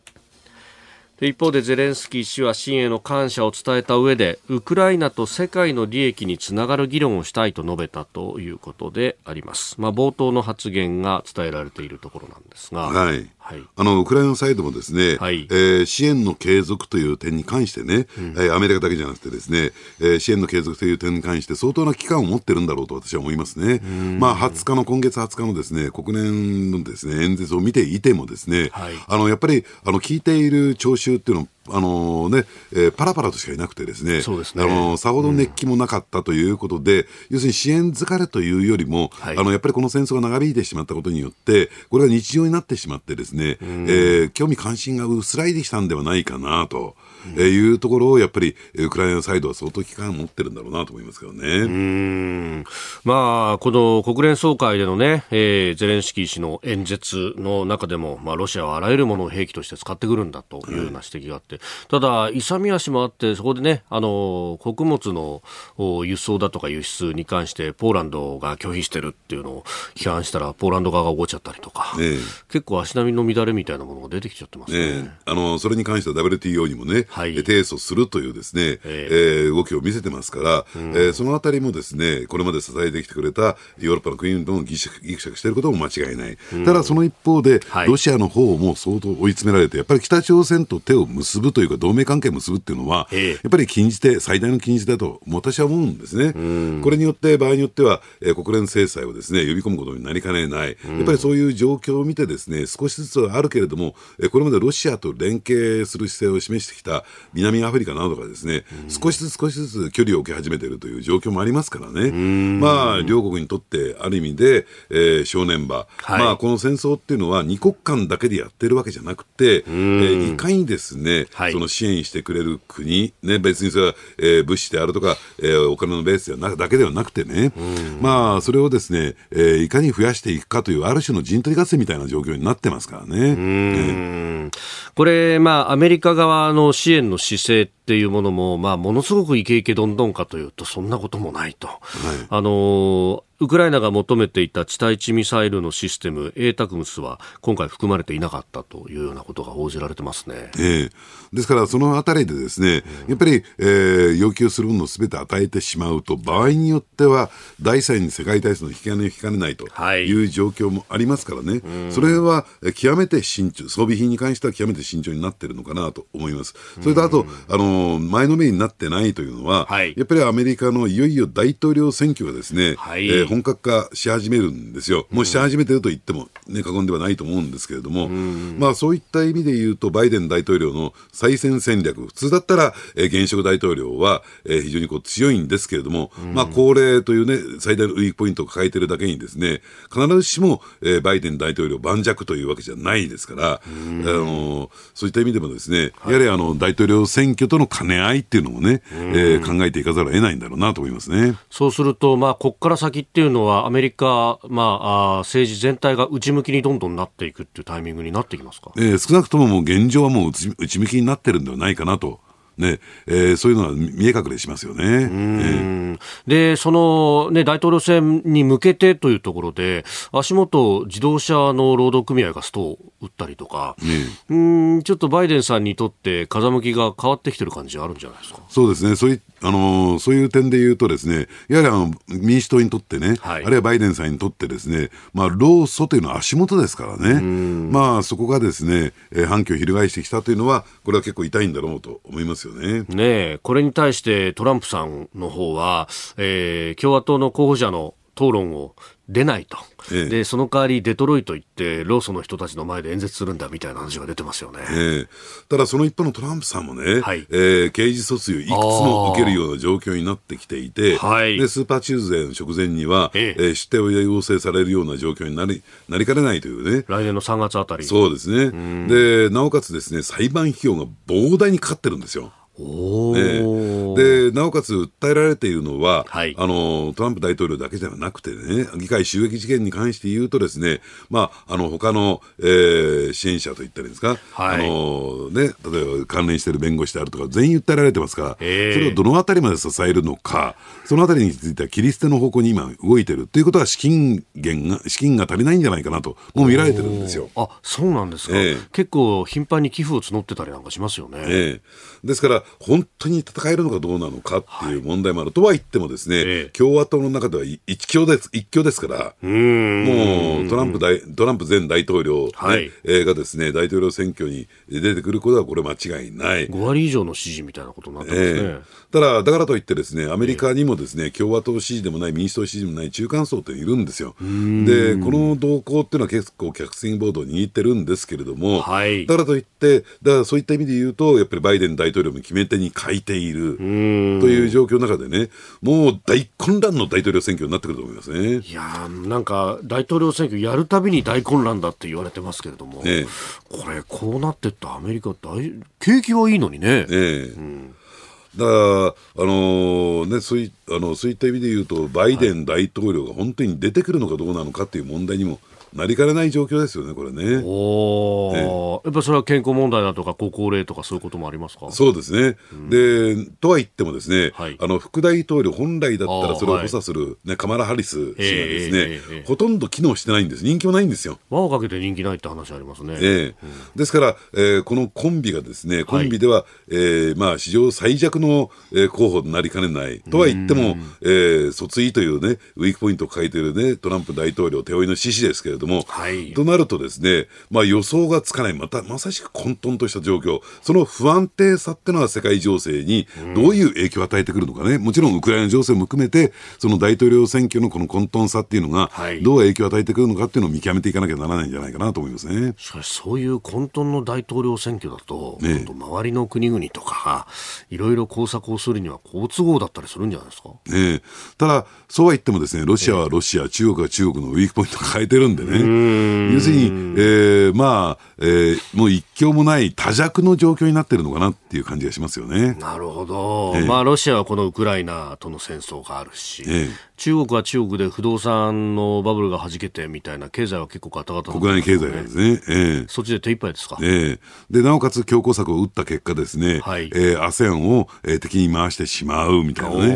一方でゼレンスキー氏は支援への感謝を伝えた上でウクライナと世界の利益につながる議論をしたいと述べたということであります、まあ、冒頭の発言が伝えられているところなんですが、はい、はい、あのウクライナサイドもですね、はい、えー、支援の継続という点に関してね、うん、えー、アメリカだけじゃなくてですね、えー、支援の継続という点に関して相当な期間を持ってるんだろうと私は思いますね。まあ20日の今月20日のですね国連のですね演説を見ていてもですね、はい、あのやっぱりあの聞いている聴衆っていうのあのね、えー、パラパラとしかいなくてですね、そうですね。あのさほど熱気もなかったということで、うん、要するに支援疲れというよりも、はい、あのやっぱりこの戦争が長引いてしまったことによって、これが日常になってしまってですね、うん、えー、興味関心が薄らいできたんではないかなと。えー、いうところをやっぱりウクライナサイドは相当期間を持ってるんだろうなと思いますけどね。うん。まあ、この国連総会でのね、えー、ゼレンスキー氏の演説の中でも、まあ、ロシアはあらゆるものを兵器として使ってくるんだというような指摘があって、はい、ただ、勇み足もあって、そこでね、あの、穀物の輸送だとか輸出に関して、ポーランドが拒否してるっていうのを批判したら、ポーランド側が怒っちゃったりとか、ね、結構足並みの乱れみたいなものが出てきちゃってますね。ねあの、それに関しては WTO にもね、はい、提訴するというですね、えー、えー、動きを見せてますから、うん、えー、そのあたりもですね、これまで支えてきてくれたヨーロッパの国々もぎくしゃくしていることも間違いない。うん、ただその一方で、はい、ロシアの方も相当追い詰められて、やっぱり北朝鮮と手を結ぶというか、同盟関係を結ぶっていうのは、やっぱり禁じ手、最大の禁じ手だと私は思うんですね。うん、これによって、場合によっては、えー、国連制裁をですね、呼び込むことになりかねない。やっぱりそういう状況を見てですね、少しずつはあるけれども、えー、これまでロシアと連携する姿勢を示してきた南アフリカなどがですね、少しずつ少しずつ距離を置き始めているという状況もありますからね、まあ、両国にとってある意味で、えー、正念場、はい、まあ、この戦争っていうのは、二国間だけでやってるわけじゃなくて、えー、いかにですね、はい、その支援してくれる国、ね、別にそれは、えー、物資であるとか、えー、お金のベースではなだけではなくてね、まあ、それをですね、えー、いかに増やしていくかという、ある種の陣取り合戦みたいな状況になってますからね。ねこれ、まあ、アメリカ側の支援の姿勢っていうものも、まあ、ものすごくイケイケどんどんかというと、そんなこともないと。はい、あのウクライナが求めていた地対地ミサイルのシステム、エータクムスは今回含まれていなかったというようなことが報じられてますね。ええ。ですから、そのあたりでですね、やっぱり、えー、要求するものをすべて与えてしまうと、場合によっては、第三に世界体制の引き金を引きかねないとい。う状況もありますからね、はい、それは極めて慎重、装備品に関しては極めて慎重になっているのかなと思います。それとあと、あの前のめりになってないというのは、はい、やっぱりアメリカのいよいよ大統領選挙がですね、はい、えー、本格化し始めるんですよ。もうし始めてると言っても、ね、過言ではないと思うんですけれども、まあそういった意味で言うと、バイデン大統領の再選戦略、普通だったら、えー、現職大統領は、えー、非常にこう強いんですけれども、まあ、高齢というね、最大のウィークポイントを抱えているだけにですね、必ずしも、えー、バイデン大統領盤石というわけじゃないですから、あのそういった意味でもですね、やはりあの大統領選挙との兼ね合いっていうのもね、えー、考えていかざるを得ないんだろうなと思いますね。そうすると、まあ、ここから先ってていうのは、アメリカ、まあ、あ政治全体が内向きにどんどんなっていくっていうタイミングになってきますか、えー、少なくとももう現状はもう内向きになってるんではないかなと。ねえー、そういうのは見え隠れしますよね。えー、で、その、ね、大統領選に向けてというところで、足元自動車の労働組合がストを打ったりとか、ね、うんちょっとバイデンさんにとって風向きが変わってきてる感じあるんじゃないですか？そうですね。そういあのそういう点で言うとですね、やはりあの民主党にとってね、はい、あるいはバイデンさんにとってですね、まあ、労組というのは足元ですからね、まあ、そこがですね、えー、反響を翻してきたというのは、これは結構痛いんだろうと思いますよね。ねこれに対してトランプさんの方は、えー、共和党の候補者の討論を出ないと、ええでその代わりデトロイト行って労組の人たちの前で演説するんだみたいな話が出てますよね。ええただその一方のトランプさんもね、はいえー刑事訴追をいくつも受けるような状況になってきていて、はいでスーパーチューズデーの直前には、えええー出廷を要請されるような状況になりなりかねないというね。来年の3月あたり。そうですね。で、なおかつですね、裁判費用が膨大にかかってるんですよ。おえー。えで、なおかつ訴えられているのは、はい。あの、トランプ大統領だけではなくてね、議会襲撃事件に関して言うとですね、まあ、あの、他の、えー支援者といったらいいんですか、はい。あの、ね、例えば関連している弁護士であるとか、全員訴えられてますから、ええ。それをどのあたりまで支えるのか、そのあたりについては切り捨ての方向に今動いてるということは資金源が、資金が足りないんじゃないかなと、もう見られてるんですよ。あそうなんですか、ええ。結構頻繁に寄付を募ってたりなんかしますよね。ええ。ですから、本当に戦えるのかどうなのかっていう問題もある、とは言ってもですね、ええ。共和党の中では一強です一強ですから、もうトランプ大トランプ前大統領、ねはい。えーがですね大統領選挙に出てくることはこれ間違いない。5割以上の支持みたいなことになってますね。ええただ、だからといってですね、アメリカにもですね、共和党支持でもない、民主党支持でもない中間層っているんですよ。で、この動向っていうのは結構客席ボードを握ってるんですけれども、はい。だからといって、だからそういった意味で言うと、やっぱりバイデン大統領も決め手に欠いているという状況の中でね、もう大混乱の大統領選挙になってくると思いますね。いやーなんか大統領選挙やるたびに大混乱だって言われてますけれども、ええ。これこうなってったアメリカ大景気はいいのにね、ええだから、あのね、そういあのそういった意味で言うと、バイデン大統領が本当に出てくるのかどうなのかっていう問題にもなりかねない状況ですよね、これね。おー。やっぱそれは健康問題だとか高校例とかそういうこともありますか？そうですね、でとは言っても、ですね、はい。あの副大統領、本来だったらそれを補佐する、ねカマラ・ハリス氏がですね、ええええええほとんど機能してないんです、人気もないんですよ。輪をかけて人気ないって話ありますね、ええ。ですから、えーこのコンビがですね、コンビでは、えーまあ、史上最弱の、えー候補になりかねない。とは言っても、えー訴追というね、ウィークポイントを抱えているね、トランプ大統領手負いの獅子ですけれども、はい。となるとですね、まあ予想がつかない、また、まさしく混沌とした状況、その不安定さってのは世界情勢にどういう影響を与えてくるのかね、もちろんウクライナ情勢も含めて、その大統領選挙のこの混沌さっていうのがはい、どう影響を与えてくるのかっていうのを見極めていかなきゃならないんじゃないかなと思いますね。しかしそういう混沌の大統領選挙だと、え。え今度周りの国々とかいろいろ工作をするには好都合だったりするんじゃないですか？ええ。ただ、そうは言ってもですね、ロシアはロシア、中国は中国のウィークポイントを変えてるんでね、要するに、ええまあ、ええもう一強もない多弱の状況になってるのかなっていう感じがしますよね。なるほど、ええ。まあロシアはこのウクライナとの戦争があるし、ええ。中国は中国で不動産のバブルが弾けてみたいな経済は結構ガタガタなん国内経済がですね。ええ。そっちで手一杯ですか、ええ。で、なおかつ強硬策を打った結果ですね、はい。えー ASEAN を、えー敵に回してしまうみたいなね、え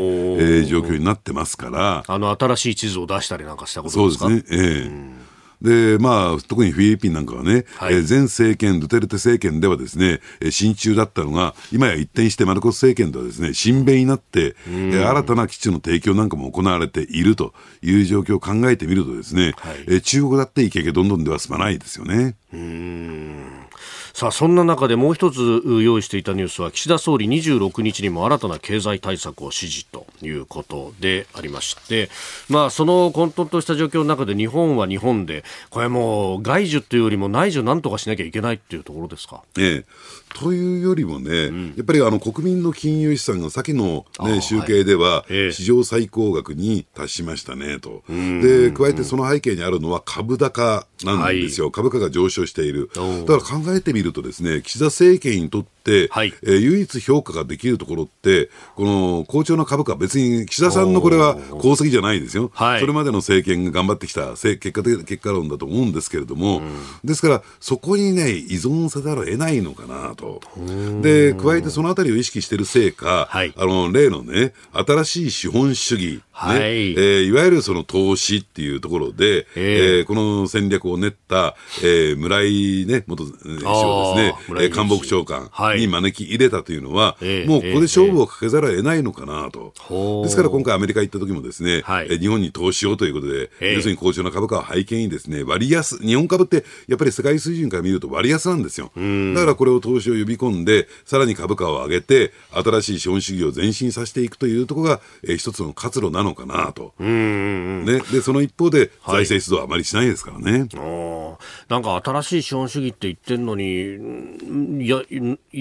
ー状況になってますから、あの新しい地図を出したりなんかしたことでか？そうですすね。ええで、まあ、特にフィリピンなんかはね、はい。えー前政権、ドゥテルテ政権ではですね、えー親中だったのが、今や一転してマルコス政権ではですね、親米になって、えー新たな基地の提供なんかも行われているという状況を考えてみるとですね、はい。えー中国だってイケイケどんどんでは済まないですよね。さあそんな中でもう一つ用意していたニュースは岸田総理26日にも新たな経済対策を指示ということでありまして、まあ、その混沌とした状況の中で日本は日本でこれもう外需というよりも内需なんとかしなきゃいけないというところですか？ええ、というよりもね、やっぱりあの国民の金融資産が先の、ね、集計ではええ。史上最高額に達しましたねと、で加えてその背景にあるのは株高なんですよ、株価が上昇している、だから考えてみると、ですね岸田政権にとって、はい。えー唯一評価ができるところって、この好調な株価、別に岸田さんのこれは功績じゃないですよ、はい。それまでの政権が頑張ってきたせ結果的結果論だと思うんですけれども、ですから、そこにね、依存せざるを得ないのかなと。で、加えてそのあたりを意識しているせいか、はい。あの、例のね、新しい資本主義、ねはい。えーいわゆるその投資っていうところで、ええ。えーこの戦略を練った、えー村井ね、元えー首相ですね。えー官房長官、はに招き入れたというのは、ええもうここで勝負をかけざるを得ないのかなと。ですから今回アメリカ行った時もですね、は日本に投資をということで、ええ。要するに好調な株価を背景にですね、割安、日本株ってやっぱり世界水準から見ると割安なんですよ。だからこれを投資を呼び込んで、さらに株価を上げて、新しい資本主義を前進させていくというところが、えー一つの活路なのかなと。ね、で、その一方で、財政出動はあまりしないですからね。あー。なんか新しい資本主義って言ってんのに、んいや、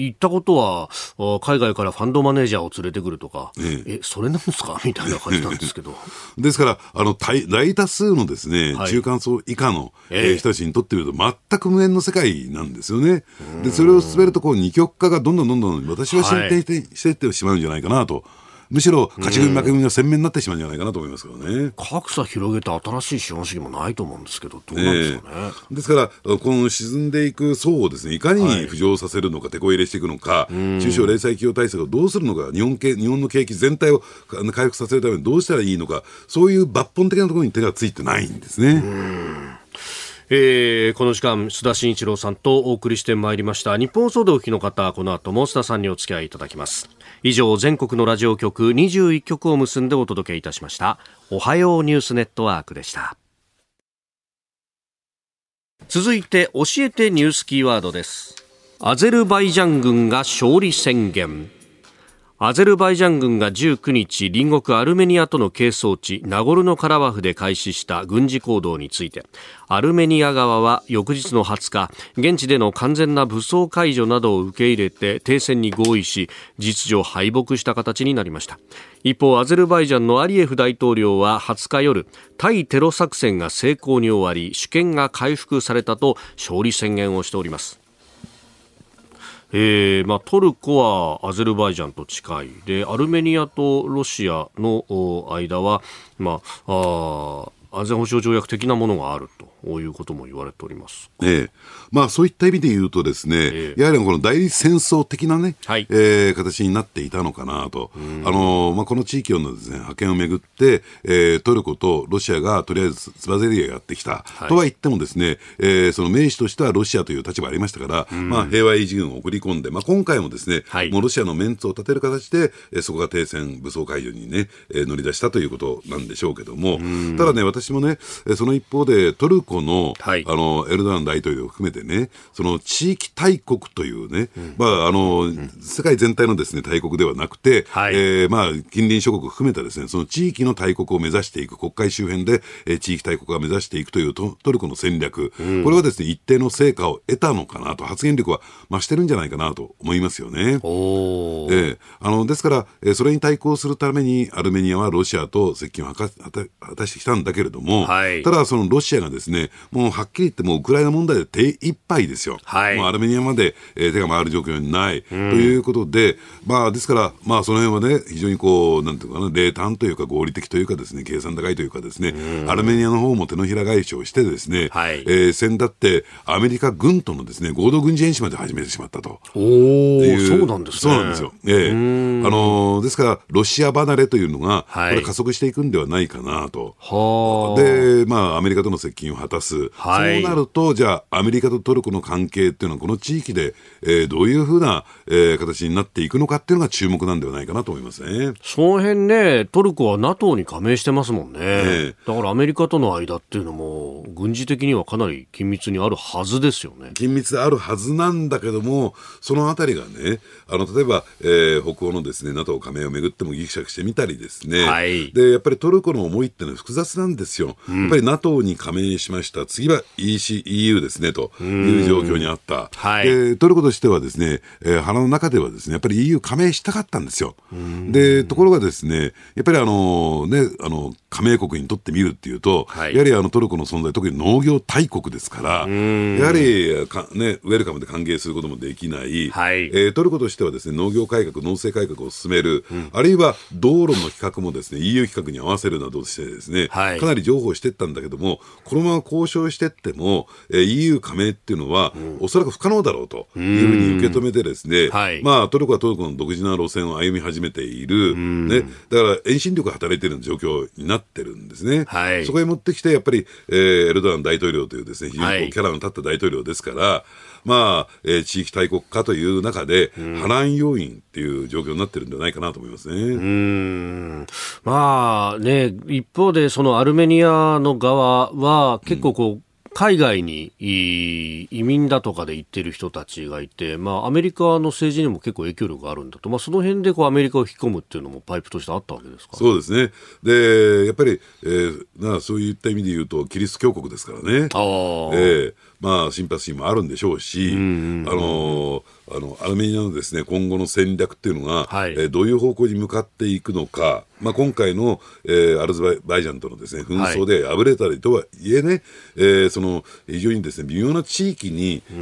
い言ったことは、あ海外からファンドマネージャーを連れてくるとか、ええ、それなんですか？<laughs> みたいな感じなんですけど。<laughs> ですから、あの大大多数のですね、はい中間層以下の、えええー人たちにとってみると、全く無縁の世界なんですよね。で、それを進めると、こう、二極化がどんどんどんどん、私は進展して,、していってしまうんじゃないかなと。むしろ、勝ち組負け組が鮮明になってしまうんじゃないかなと思いますけどね。格差広げて新しい資本主義もないと思うんですけど、どうなんですかね。ええですから、この沈んでいく層をですね、いかに浮上させるのか、手こ入れしていくのか、中小零細企業対策をどうするのか、日本系日本の景気全体を回復させるためにどうしたらいいのか、そういう抜本的なところに手がついてないんですね。えーこの時間、須田慎一郎さんとお送りしてまいりました。日本放送でお聞きの方、この後も須田さんにお付き合いいただきます。以上、全国のラジオ局21局を結んでお届けいたしました。おはようニュースネットワークでした。続いて、教えてニュースキーワードです。アゼルバイジャン軍が勝利宣言。アゼルバイジャン軍が19日隣国アルメニアとの係争地ナゴルノカラバフで開始した軍事行動についてアルメニア側は翌日の20日現地での完全な武装解除などを受け入れて停戦に合意し実上敗北した形になりました。一方アゼルバイジャンのアリエフ大統領は20日夜対テロ作戦が成功に終わり主権が回復されたと勝利宣言をしております。えーまあ、トルコはアゼルバイジャンと近い。でアルメニアとロシアの間は、まあ、あ安全保障条約的なものがあると。いうことも言われております。ええ。まあ、そういった意味で言うとですね、ええ。やはりこの代理戦争的なね、はい。えー形になっていたのかなと。あのまあ、この地域のですね、覇権をめぐって、えートルコとロシアがとりあえずつばぜり合やってきた。い。とは言ってもですね、えーその名手としてはロシアという立場ありましたから、まあ、平和維持軍を送り込んで、まあ、今回もですね、はい。もうロシアのメンツを立てる形で、えーそこが停戦、武装解除にね、えー乗り出したということなんでしょうけども、ただね、私もね、えーその一方でトルコの、はい。あの、エルドアン大統領を含めてね、その地域大国というね、まあ、あの、世界全体のですね、大国ではなくて、はい。えーまあ、近隣諸国含めたですね、その地域の大国を目指していく、国会周辺で、えー地域大国が目指していくというトトルコの戦略、これはですね、一定の成果を得たのかなと、発言力は増してるんじゃないかなと思いますよね。おーええ。あのですから、えーそれに対抗するためにアルメニアはロシアと接近を果たしてきたんだけれども、はい。ただ、そのロシアがですねもうはっきり言って、もうウクライナ問題で手一杯ですよ、はい。もうアルメニアまで、えー手が回る状況にない、ということで、まあ、ですから、まあ、その辺はね、非常にこう、なんていうかな、冷淡というか、合理的というかですね、計算高いというかですね、アルメニアの方も手のひら返しをしてですね、はい。えー先だってアメリカ軍とのですね合同軍事演習まで始めてしまったと。おそうなんですね。そうなんですよ。ええあのーですから、ロシア離れというのが、はいこれ加速していくんではないかなと。はあ。で、まあ、アメリカとの接近を果たす。はいそうなると、じゃあ、アメリカとトルコの関係っていうのは、この地域で、えーどういうふうな、えー形になっていくのかっていうのが注目なんではないかなと思いますね。その辺ね、トルコは NATO に加盟してますもんね。ええだからアメリカとの間っていうのも、軍事的にはかなり緊密にあるはずですよね。緊密であるはずなんだけども、そのあたりがね、あの例えば、えー北欧のですね NATO 加盟をめぐってもぎくしゃくしてみたりですね、はい。でやっぱりトルコの思いってのは複雑なんですよ、やっぱり NATO に加盟しました、次は EC EU ですねという状況にあった、はい。でトルコとしてはですね、えー腹の中ではですねやっぱり EU 加盟したかったんですよ。でところがですねやっぱりあの、ね、あの加盟国にとってみるっていうと、はい。やはりあのトルコの存在、特に農業大国ですから、やはりか、ね、ウェルカムで歓迎することもできない、はい。えートルコとしてはですね農業改革、農政改革を進める、あるいは道路の規格もですね EU 規格に合わせるなどしてですね、はい。かなり譲歩していったんだけども、このまま交渉していっても、えー EU 加盟っていうのは、おそらく不可能だろうというふうに受け止めてですね、はい。まあ、トルコはトルコの独自な路線を歩み始めている、ね、だから遠心力が働いているような状況になっってるんですね。はいそこへ持ってきて、やっぱり、えーエルドアン大統領というですね、非常にキャラの立った大統領ですから、まあ、えー地域大国化という中で、波乱要因っていう状況になってるんじゃないかなと思いますね。うんまあね、一方でそのアルメニアの側は結構こう、海外にい移民だとかで行ってる人たちがいて、まあ、アメリカの政治にも結構影響力があるんだと、まあ、その辺でこうアメリカを引き込むっていうのもパイプとしてあったわけですか？そうですね。で、やっぱり、えーなそういった意味で言うと、キリスト教国ですからね。ああ、ええまあ、シンパシーもあるんでしょうし、あのあのアルメニアのですね今後の戦略っていうのが、はい。えーどういう方向に向かっていくのか、まあ、今回の、えーアルゼバイジャンとのですね紛争で敗れたりとはいえね、えーその非常にですね微妙な地域に、え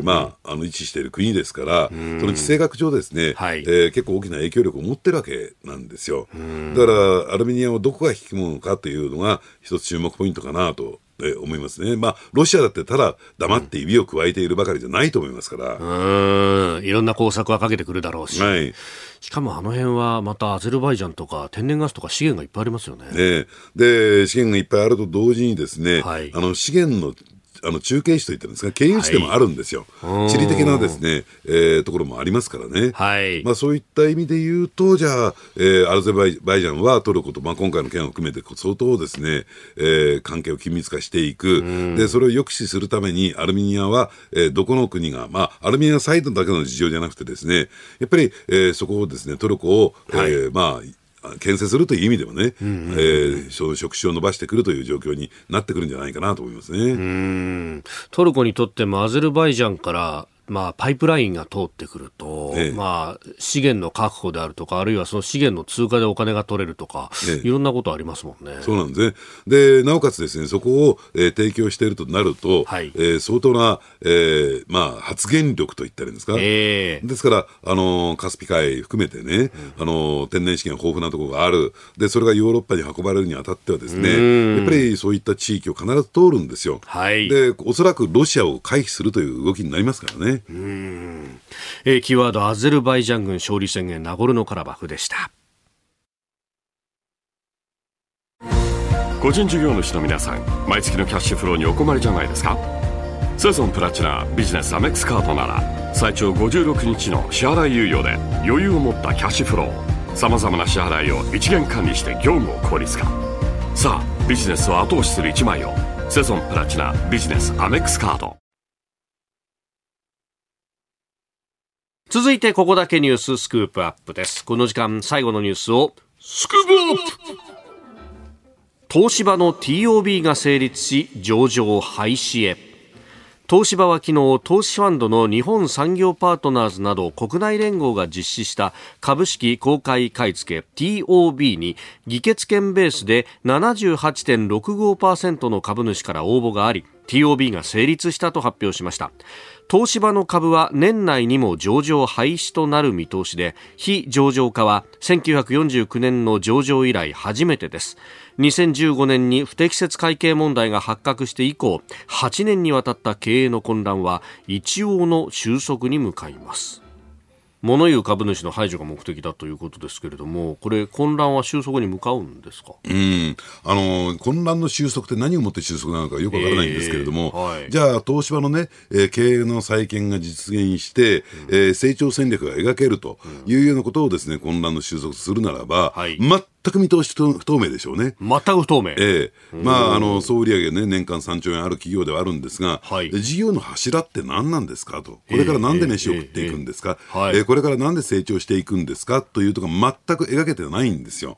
ーまあ、あの位置している国ですから、その地政学上ですね、はい。えー結構大きな影響力を持ってるわけなんですよ。だからアルメニアをどこが引き込むのかというのが一つ注目ポイントかなと。えー思いますね。まあ、ロシアだってただ黙って指を加えているばかりじゃないと思いますから。うんいろんな工作はかけてくるだろうし、はい。しかもあの辺はまたアゼルバイジャンとか天然ガスとか資源がいっぱいありますよね。ねで、資源がいっぱいあると同時にですね、はいあの資源のあの中継地といったんですか、経由地でもあるんですよ。地理的なですね、えーところもありますからね。はいまあそういった意味で言うと、じゃあ、えーアルゼバイジャンはトルコと、まあ今回の件を含めて相当ですね、えー関係を緊密化していく。で、それを抑止するために、アルメニアは、えーどこの国が、まあ、アルメニアサイドだけの事情じゃなくてですね、やっぱり、えーそこをですね、トルコを、えーまあ、牽制するという意味でもね、えーその触手を伸ばしてくるという状況になってくるんじゃないかなと思いますね。うんトルコにとってもアゼルバイジャンからまあ、パイプラインが通ってくると、ええまあ、資源の確保であるとか、あるいはその資源の通貨でお金が取れるとか、ええいろんなことありますもんね。そうなんですね。で、なおかつですね、そこを、えー提供しているとなると、はいえー相当な、えーまあ、発言力といったらいいんですか？ええですから、あのーカスピ海含めてね、あのー天然資源豊富なところがある。で、それがヨーロッパに運ばれるにあたってはですね、やっぱりそういった地域を必ず通るんですよ。はいで、おそらくロシアを回避するという動きになりますからね。うん。えーキーワード、アゼルバイジャン軍勝利宣言、ナゴルノカラバフでした。個人事業主の皆さん毎月のキャッシュフローにお困りじゃないですか？セゾンプラチナビジネスアメックスカードなら最長56日の支払い猶予で余裕を持ったキャッシュフローさまざまな支払いを一元管理して業務を効率化。さあビジネスを後押しする一枚をセゾンプラチナビジネスアメックスカード続いて、ここだけニューススクープアップです。この時間、最後のニュースを、スクープアップ東芝の TOB が成立し、上場廃止へ。東芝は昨日、投資ファンドの日本産業パートナーズなど国内連合が実施した株式公開買い付け TOB に議決権ベースで78.65%の株主から応募があり TOB が成立したと発表しました東芝の株は年内にも上場廃止となる見通しで非上場化は1949年の上場以来初めてです。2015年に不適切会計問題が発覚して以降8年にわたった経営の混乱は一応の収束に向かいます。物言う株主の排除が目的だということですけれどもこれ混乱は収束に向かうんですか？うん、あの混乱の収束って何をもって収束なのかよくわからないんですけれども、えーはい。じゃあ、東芝のね、えー経営の再建が実現して、えー成長戦略が描けるというようなことをですね、混乱の収束するならば、はい。全く見通し不透明でしょうね。全く不透明、ええ。まあ、あの、総売上ね、年間3兆円ある企業ではあるんですが、はい。で事業の柱って何なんですか？と。これからなんで飯を食っていくんですか、ええ。はい。えーこれからなんで成長していくんですか？というとこ全く描けてないんですよ。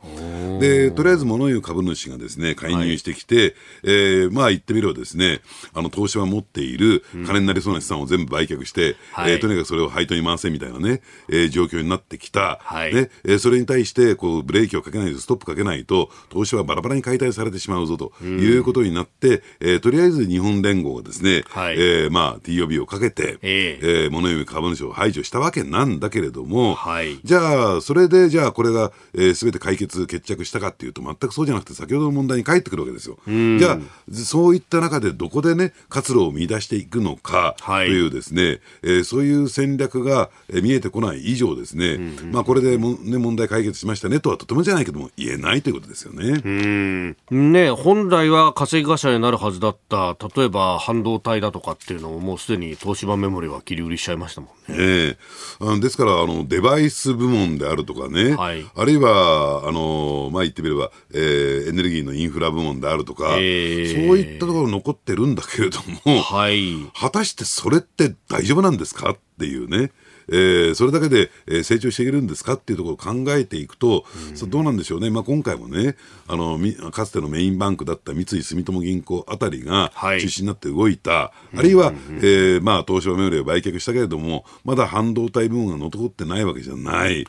で、とりあえず物言う株主がですね、介入してきて、えーまあ言ってみればですね、あの、東芝が持っている金になりそうな資産を全部売却して、はい。えーとにかくそれを配当に回せみたいなね、えー状況になってきた。はい。ね、えーそれに対して、こう、ブレーキをかけないと、ストップかけないと、投資はバラバラに解体されてしまうぞということになって、えーとりあえず日本連合がですね、はい。えーまあ、TOB をかけて、え。えー物言う株主を排除したわけなんだけれども、はい。じゃあ、それで、じゃあ、これが、えー、全て解決、決着したかっていうと、全くそうじゃなくて、先ほどの問題に返ってくるわけですよ。じゃあ、そういった中で、どこでね、活路を見出していくのか、はいというですね、えーそういう戦略が、えー見えてこない以上ですね、まあ、これでも、ね、問題解決しましたねとはとてもじゃないけども、も言えないということですよね。うんね本来は稼ぎ頭になるはずだった例えば半導体だとかっていうのをもうすでに東芝メモリは切り売りしちゃいましたもんね。ええ。あのですからあのデバイス部門であるとかね、はい。あるいはあの、まあ、言ってみれば、えーエネルギーのインフラ部門であるとか、ええ。そういったところ残ってるんだけれども、はい。果たしてそれって大丈夫なんですか？っていうね。えーそれだけで、えー成長していけるんですかっていうところを考えていくと、そうどうなんでしょうね、まあ、今回もねあのみかつてのメインバンクだった三井住友銀行あたりがはい。中心になって動いた、あるいは、えーまあ、東芝メモリーを売却したけれども、まだ半導体部門が残ってないわけじゃない、え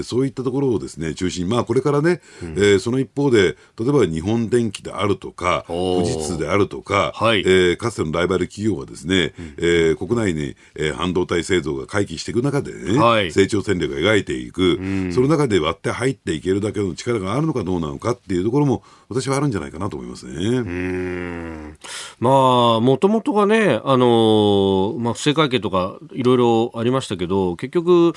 ーそういったところをですね中心に、まあ、これからね、えーその一方で、例えば日本電機であるとか、富士通であるとか、はい。えーかつてのライバル企業がですね、えー国内に、えー半導体製造が回帰していく中でね、はい。成長戦略を描いていく、その中で割って入っていけるだけの力があるのかどうなのかっていうところも、私はあるんじゃないかなと思いますね。まあ、もともとがね、あのまあ、不正会計とかいろいろありましたけど、結局、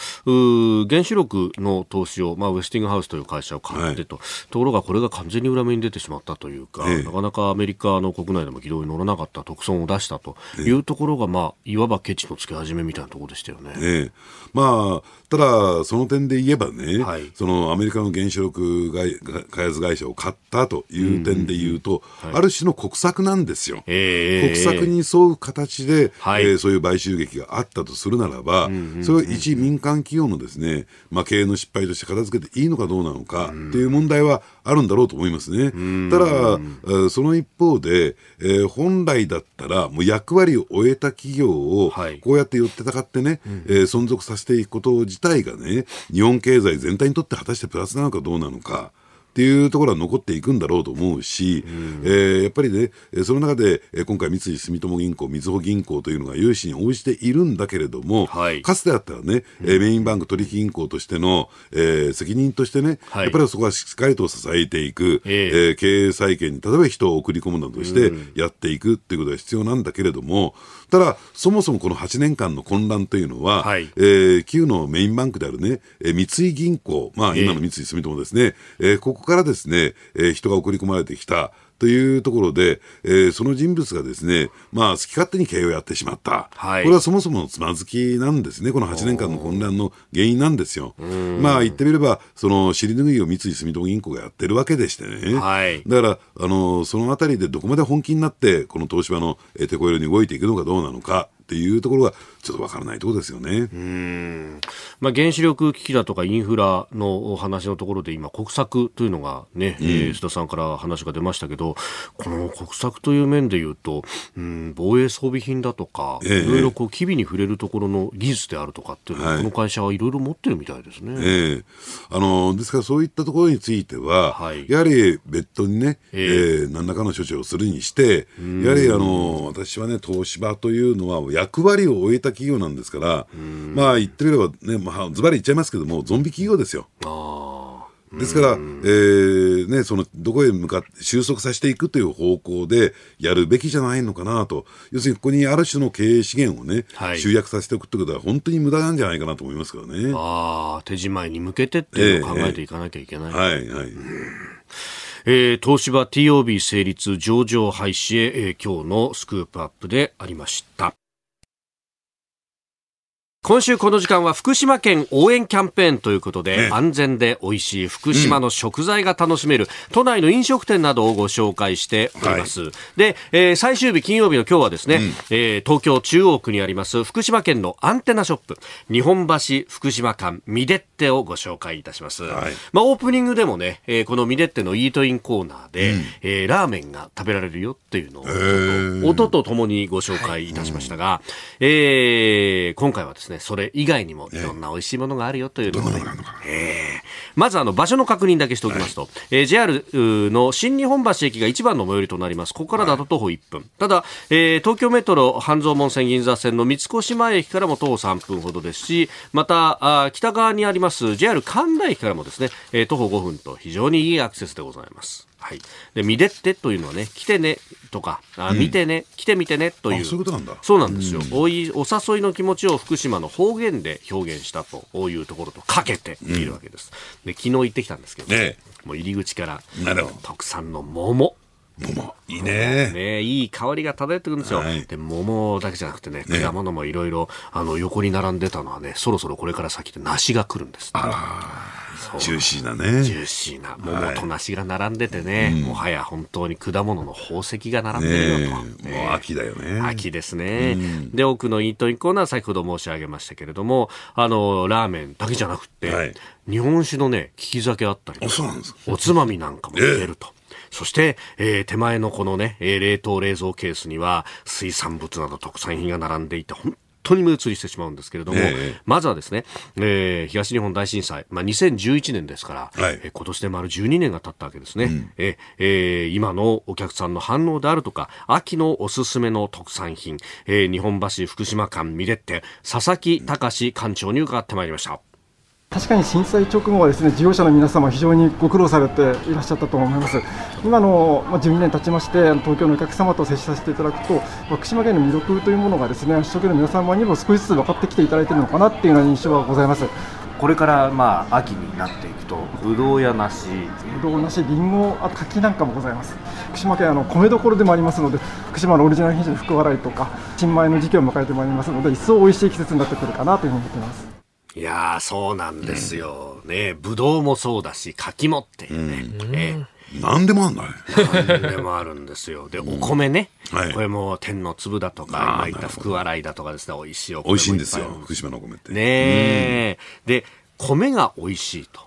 原子力の投資を、まあ、ウェスティングハウスという会社を買ってと、ところがこれが完全に裏目に出てしまったというか、ええ。なかなかアメリカの国内でも軌道に乗らなかった特損を出したというところが、まあ、いわばケチのつけ始めみたいなところでしたよね。ええ。まあ、ただ、その点で言えばね、はい。そのアメリカの原子力会開発会社を買ったという点で言うと、ある種の国策なんですよ。ええ国策に沿う形で、はい。えーそういう買収劇があったとするならば、それを一民間企業のですね、まあ、経営の失敗として片付けていいのかどうなのかっていう問題はあるんだろうと思いますね。ただ、えーその一方で、えー本来だったら、もう役割を終えた企業を、はいこうやって寄ってたかってね、えー存続させていくこと自体がね、日本経済全体にとって果たしてプラスなのかどうなのか。っていうところは残っていくんだろうと思うし、えーやっぱりね、えーその中で、えー今回、三井住友銀行、みずほ銀行というのが融資に応じているんだけれども、はい。かつてだったらね、えーメインバンク取引銀行としての、えー責任としてね、はい。やっぱりそこはしっかりと支えていく、ええ。ー経営再建に例えば人を送り込むなどしてやっていくっていうことが必要なんだけれども、ただ、そもそもこの8年間の混乱というのは、はいえー旧のメインバンクであるね、えー三井銀行、まあ、今の三井住友ですね、えーここからですね、えー人が送り込まれてきた。というところで、えーその人物がですね、まあ、好き勝手に経営をやってしまった。はいこれはそもそものつまずきなんですね。この8年間の混乱の原因なんですよ。まあ、言ってみれば、その尻拭いを三井住友銀行がやってるわけでしてね。はいだから、あの、そのあたりでどこまで本気になって、この東芝のえー手こ入れに動いていくのかどうなのかっていうところが、ちょっとわからないところですよね。まあ、原子力危機だとかインフラの話のところで今、国策というのがね、えー須田さんから話が出ましたけど、この国策という面で言うと、うん、防衛装備品だとか、ええ。いろいろこう機微に触れるところの技術であるとかっていうのは、はい。この会社はいろいろ持ってるみたいですね。ええ。あのですからそういったところについては、はい。やはり別途にね、ええ。え何らかの処置をするにして、やはりあの私はね、東芝というのは役割を終えた企業なんですから、まあ言ってみればね、まあ、ズバリ言っちゃいますけども、ゾンビ企業ですよ。ですから、えーね、そのどこへ向かって収束させていくという方向でやるべきじゃないのかなと、要するにここにある種の経営資源をね、はい集約させておくということは、本当に無駄なんじゃないかなと思いますからね。ああ、手仕舞いに向けてっていうのを考えていかなきゃいけない。はいはい。えー東芝 TOB 成立上場廃止へ、えー今日のスクープアップでありました。今週この時間は福島県応援キャンペーンということで、ね安全で美味しい福島の食材が楽しめる、都内の飲食店などをご紹介しております。で、えー最終日金曜日の今日はですね、えー東京中央区にあります福島県のアンテナショップ、日本橋福島館ミデッテをご紹介いたします。はい。まあオープニングでもね、えーこのミデッテのイートインコーナーで、えーラーメンが食べられるよっていうのを、音とともにご紹介いたしましたが、えー今回はですね、それ以外にもいろんな美味しいものがあるよというのをね、えーまずあの場所の確認だけしておきますと、えー JR の新日本橋駅が一番の最寄りとなります。ここからだと徒歩1分。ただ、えー東京メトロ半蔵門線銀座線の三越前駅からも徒歩3分ほどですし、また、あー北側にあります JR 神田駅からもですね、えー徒歩5分と非常にいいアクセスでございます。はい。で、見でってというのはね、来てねとか、あ見てね、来てみてねという。あそういうことなんだそうなんですよ。おいお誘いの気持ちを福島の方言で表現したというところとかけているわけです。で、昨日行ってきたんですけど、ねもう入り口からなるほど特産の桃。桃いいねね、いい香りが漂ってくるんですよ。はいで、桃だけじゃなくてね、ね果物もいろいろ、あの、横に並んでたのはね、そろそろこれから先で梨が来るんです。そうジューシーなジねューシーな。桃と梨が並んでてね、もはや本当に果物の宝石が並んでるよと。ねえ。もう秋だよね。秋ですね。で、奥のイートインコーナー、先ほど申し上げましたけれども、あの、ラーメンだけじゃなくて、はい。日本酒のね、利き酒あったりおつまみなんかも入れると。そして、えー手前のこのね、えー冷凍冷蔵ケースには水産物など特産品が並んでいて、本当に目移りしてしまうんですけれども、ええ。まずはですね、えー東日本大震災、まあ、2011年ですから、はい。えー今年で丸12年が経ったわけですね、えーえー今のお客さんの反応であるとか、秋のおすすめの特産品、えー日本橋福島間見れって、佐々木隆館長に伺ってまいりました。確かに震災直後はですね事業者の皆様、非常にご苦労されていらっしゃったと思います。今の、まあ、12年経ちまして、東京のお客様と接しさせていただくと、福島県の魅力というものがですね、首都圏の皆様にも少しずつ分かってきていただいているのかなっていうような印象はございます。これからまあ秋になっていくとぶどうや梨ぶどうなし、りんご、あと柿なんかもございます。福島県あの米どころでもありますので、福島のオリジナル品種の福笑いとか、新米の時期を迎えてまいりますので、一層美味しい季節になってくるかなというふうに思っています。いやー、そうなんですよ。ね、ぶどうもそうだし、柿もっていうね。え何でもあんだねえ何でもあるんですよ。で、お米ね。はい。これも天の粒だとか、今言った福笑いだとかですね、美味しいお米も美味しいんですよ。福島のお米って。ねえ。で、米が美味しいと。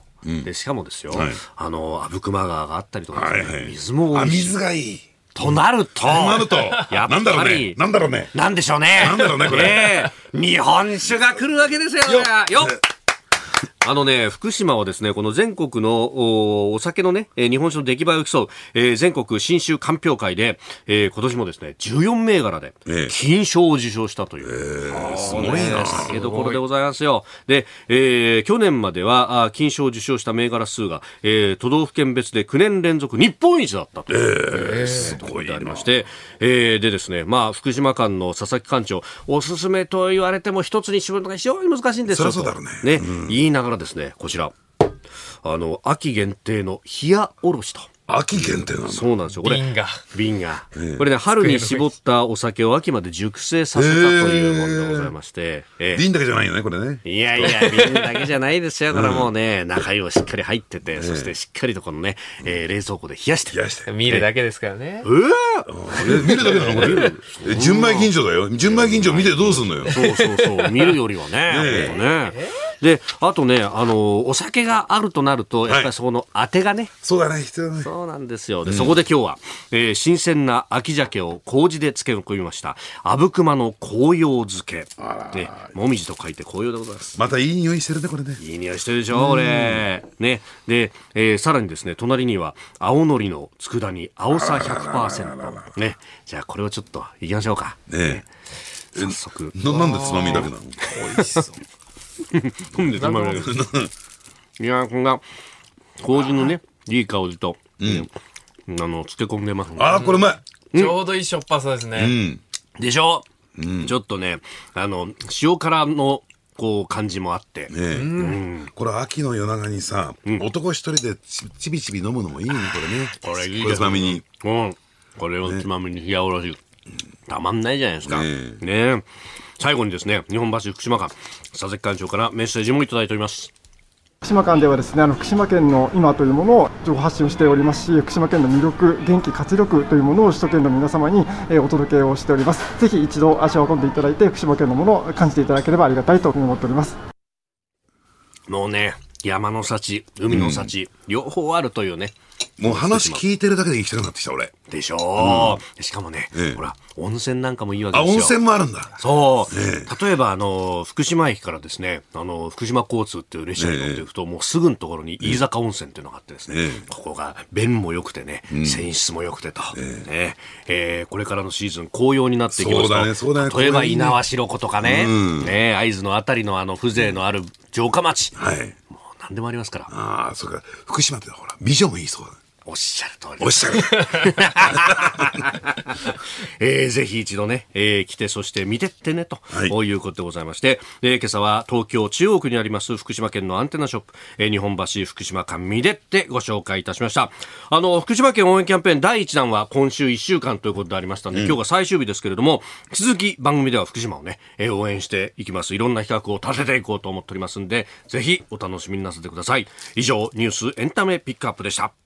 で、しかもですよ、はい。あの、阿武隈川があったりとかですね、はいはい。水もあ美味しい。水がいいとなると、となると。やっなんだろうね。ぱり、なんだろうね。なんでしょうね。なんだろうねこれ。ええ。日本酒が来るわけですよ。よよっあのね、福島はですね、この全国のおお酒のね、えー日本酒の出来栄えを競う、えー全国新酒鑑評会で、えー今年もですね、14銘柄でええ金賞を受賞したという。すごいな酒どころでございますよ。で、えー去年までは、あ金賞を受賞した銘柄数が、えー都道府県別で9年連続日本一だったという。すごいでありまして、えーでですね、まあ、福島間の佐々木館長、おすすめと言われても一つに絞るのが非常に難しいんですよ。そりゃそうだろうねね、言いながらですね、こちら、あの、秋限定の冷やおろしと。秋限定なんだそうなんですよ。これ瓶が。瓶が。これね、春に絞ったお酒を秋まで熟成させたというものでございまして。ええ瓶だけじゃないよねこれねいやいや、瓶だけじゃないですよ。これは <laughs> もうね、中身もしっかり入ってて、そしてしっかりとこのね、えー冷蔵庫で冷やして。冷やして見るだけですからね。え見るだけなのこれ <laughs> え純米吟醸だよ純米吟醸見てどうすんのよそうそうそう、見るよりはね。ねで、あとね、あの、お酒があるとなると、やっぱりそこの当てがね、そうだね必要だねそうなんですよ。で、そこで今日は、えー新鮮な秋鮭を麹で漬け込みました。阿武隈の紅葉漬け。ね、もみじと書いて紅葉でございます。またいい匂いしてるねこれねいい匂いしてるでしょ、これ。ね。で、えーさらにですね、隣には、青のりの佃煮、青さ100%。ね。じゃあ、これをちょっと、いきましょうか。ね早速。えななんでつまみだけなの？美味しそうなんでつまみだけいやーこんな、麹のね、いい香りと、ねあの、漬け込んでますね。あーこれうまい。ちょうどいいしょっぱさですうね。ん。でしょ、ちょっとね、あの、塩辛の、こう、感じもあって。ねえ。これ秋の夜長にさ男一人でちちびちび飲むのもいいねこれね。これいいつまみに。うん。これをつまみに冷やおろし。たまんないじゃないですか。ねね最後にですね、日本橋福島間、佐々木館長からメッセージもいただいております。福島間ではですねあの福島県の今というものを情報発信をしておりますし福島県の魅力元気活力というものを首都圏の皆様に、えーお届けをしておりますぜひ一度足を運んでいただいて福島県のものを感じていただければありがたいと思っておりますもうね、山の幸、海の幸、両方あるというね。もう話聞いてるだけで行きたくなってきた俺。でしょう、しかもね、ええ。ほら、温泉なんかもいいわけあですよ。温泉もあるんだ。そう、例えば、あの、福島駅からですね、あの、福島交通っていう列車に乗っていくと、もうすぐのところに飯坂温泉っていうのがあってですね、ええ。ここが便も良くてね、泉質も良くてと、ね。えーこれからのシーズン紅葉になっていきますと、そうだねそうだね。例えば猪苗代湖とかね、ね会津のあたりのあの風情のある城下町、はい何でもありますから。ああそうか福島ってほら美女もいいそうだおっしゃる通りおっしゃる。<laughs> えー、ぜひ一度ね、えー、来て、そして見てってね、と、はいい、うことでございまして、えー今朝は東京中央区にあります福島県のアンテナショップ、えー日本橋福島間見でってご紹介いたしました。あの、福島県応援キャンペーン第1弾は今週1週間ということでありましたので、今日が最終日ですけれども、引き続き番組では福島をね、えー応援していきます。いろんな企画を立てていこうと思っておりますんで、ぜひお楽しみになさってください。以上、ニュースエンタメピックアップでした。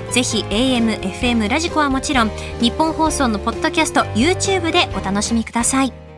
ぜひ AM、FM、ラジコはもちろん日本放送のポッドキャスト YouTube でお楽しみください。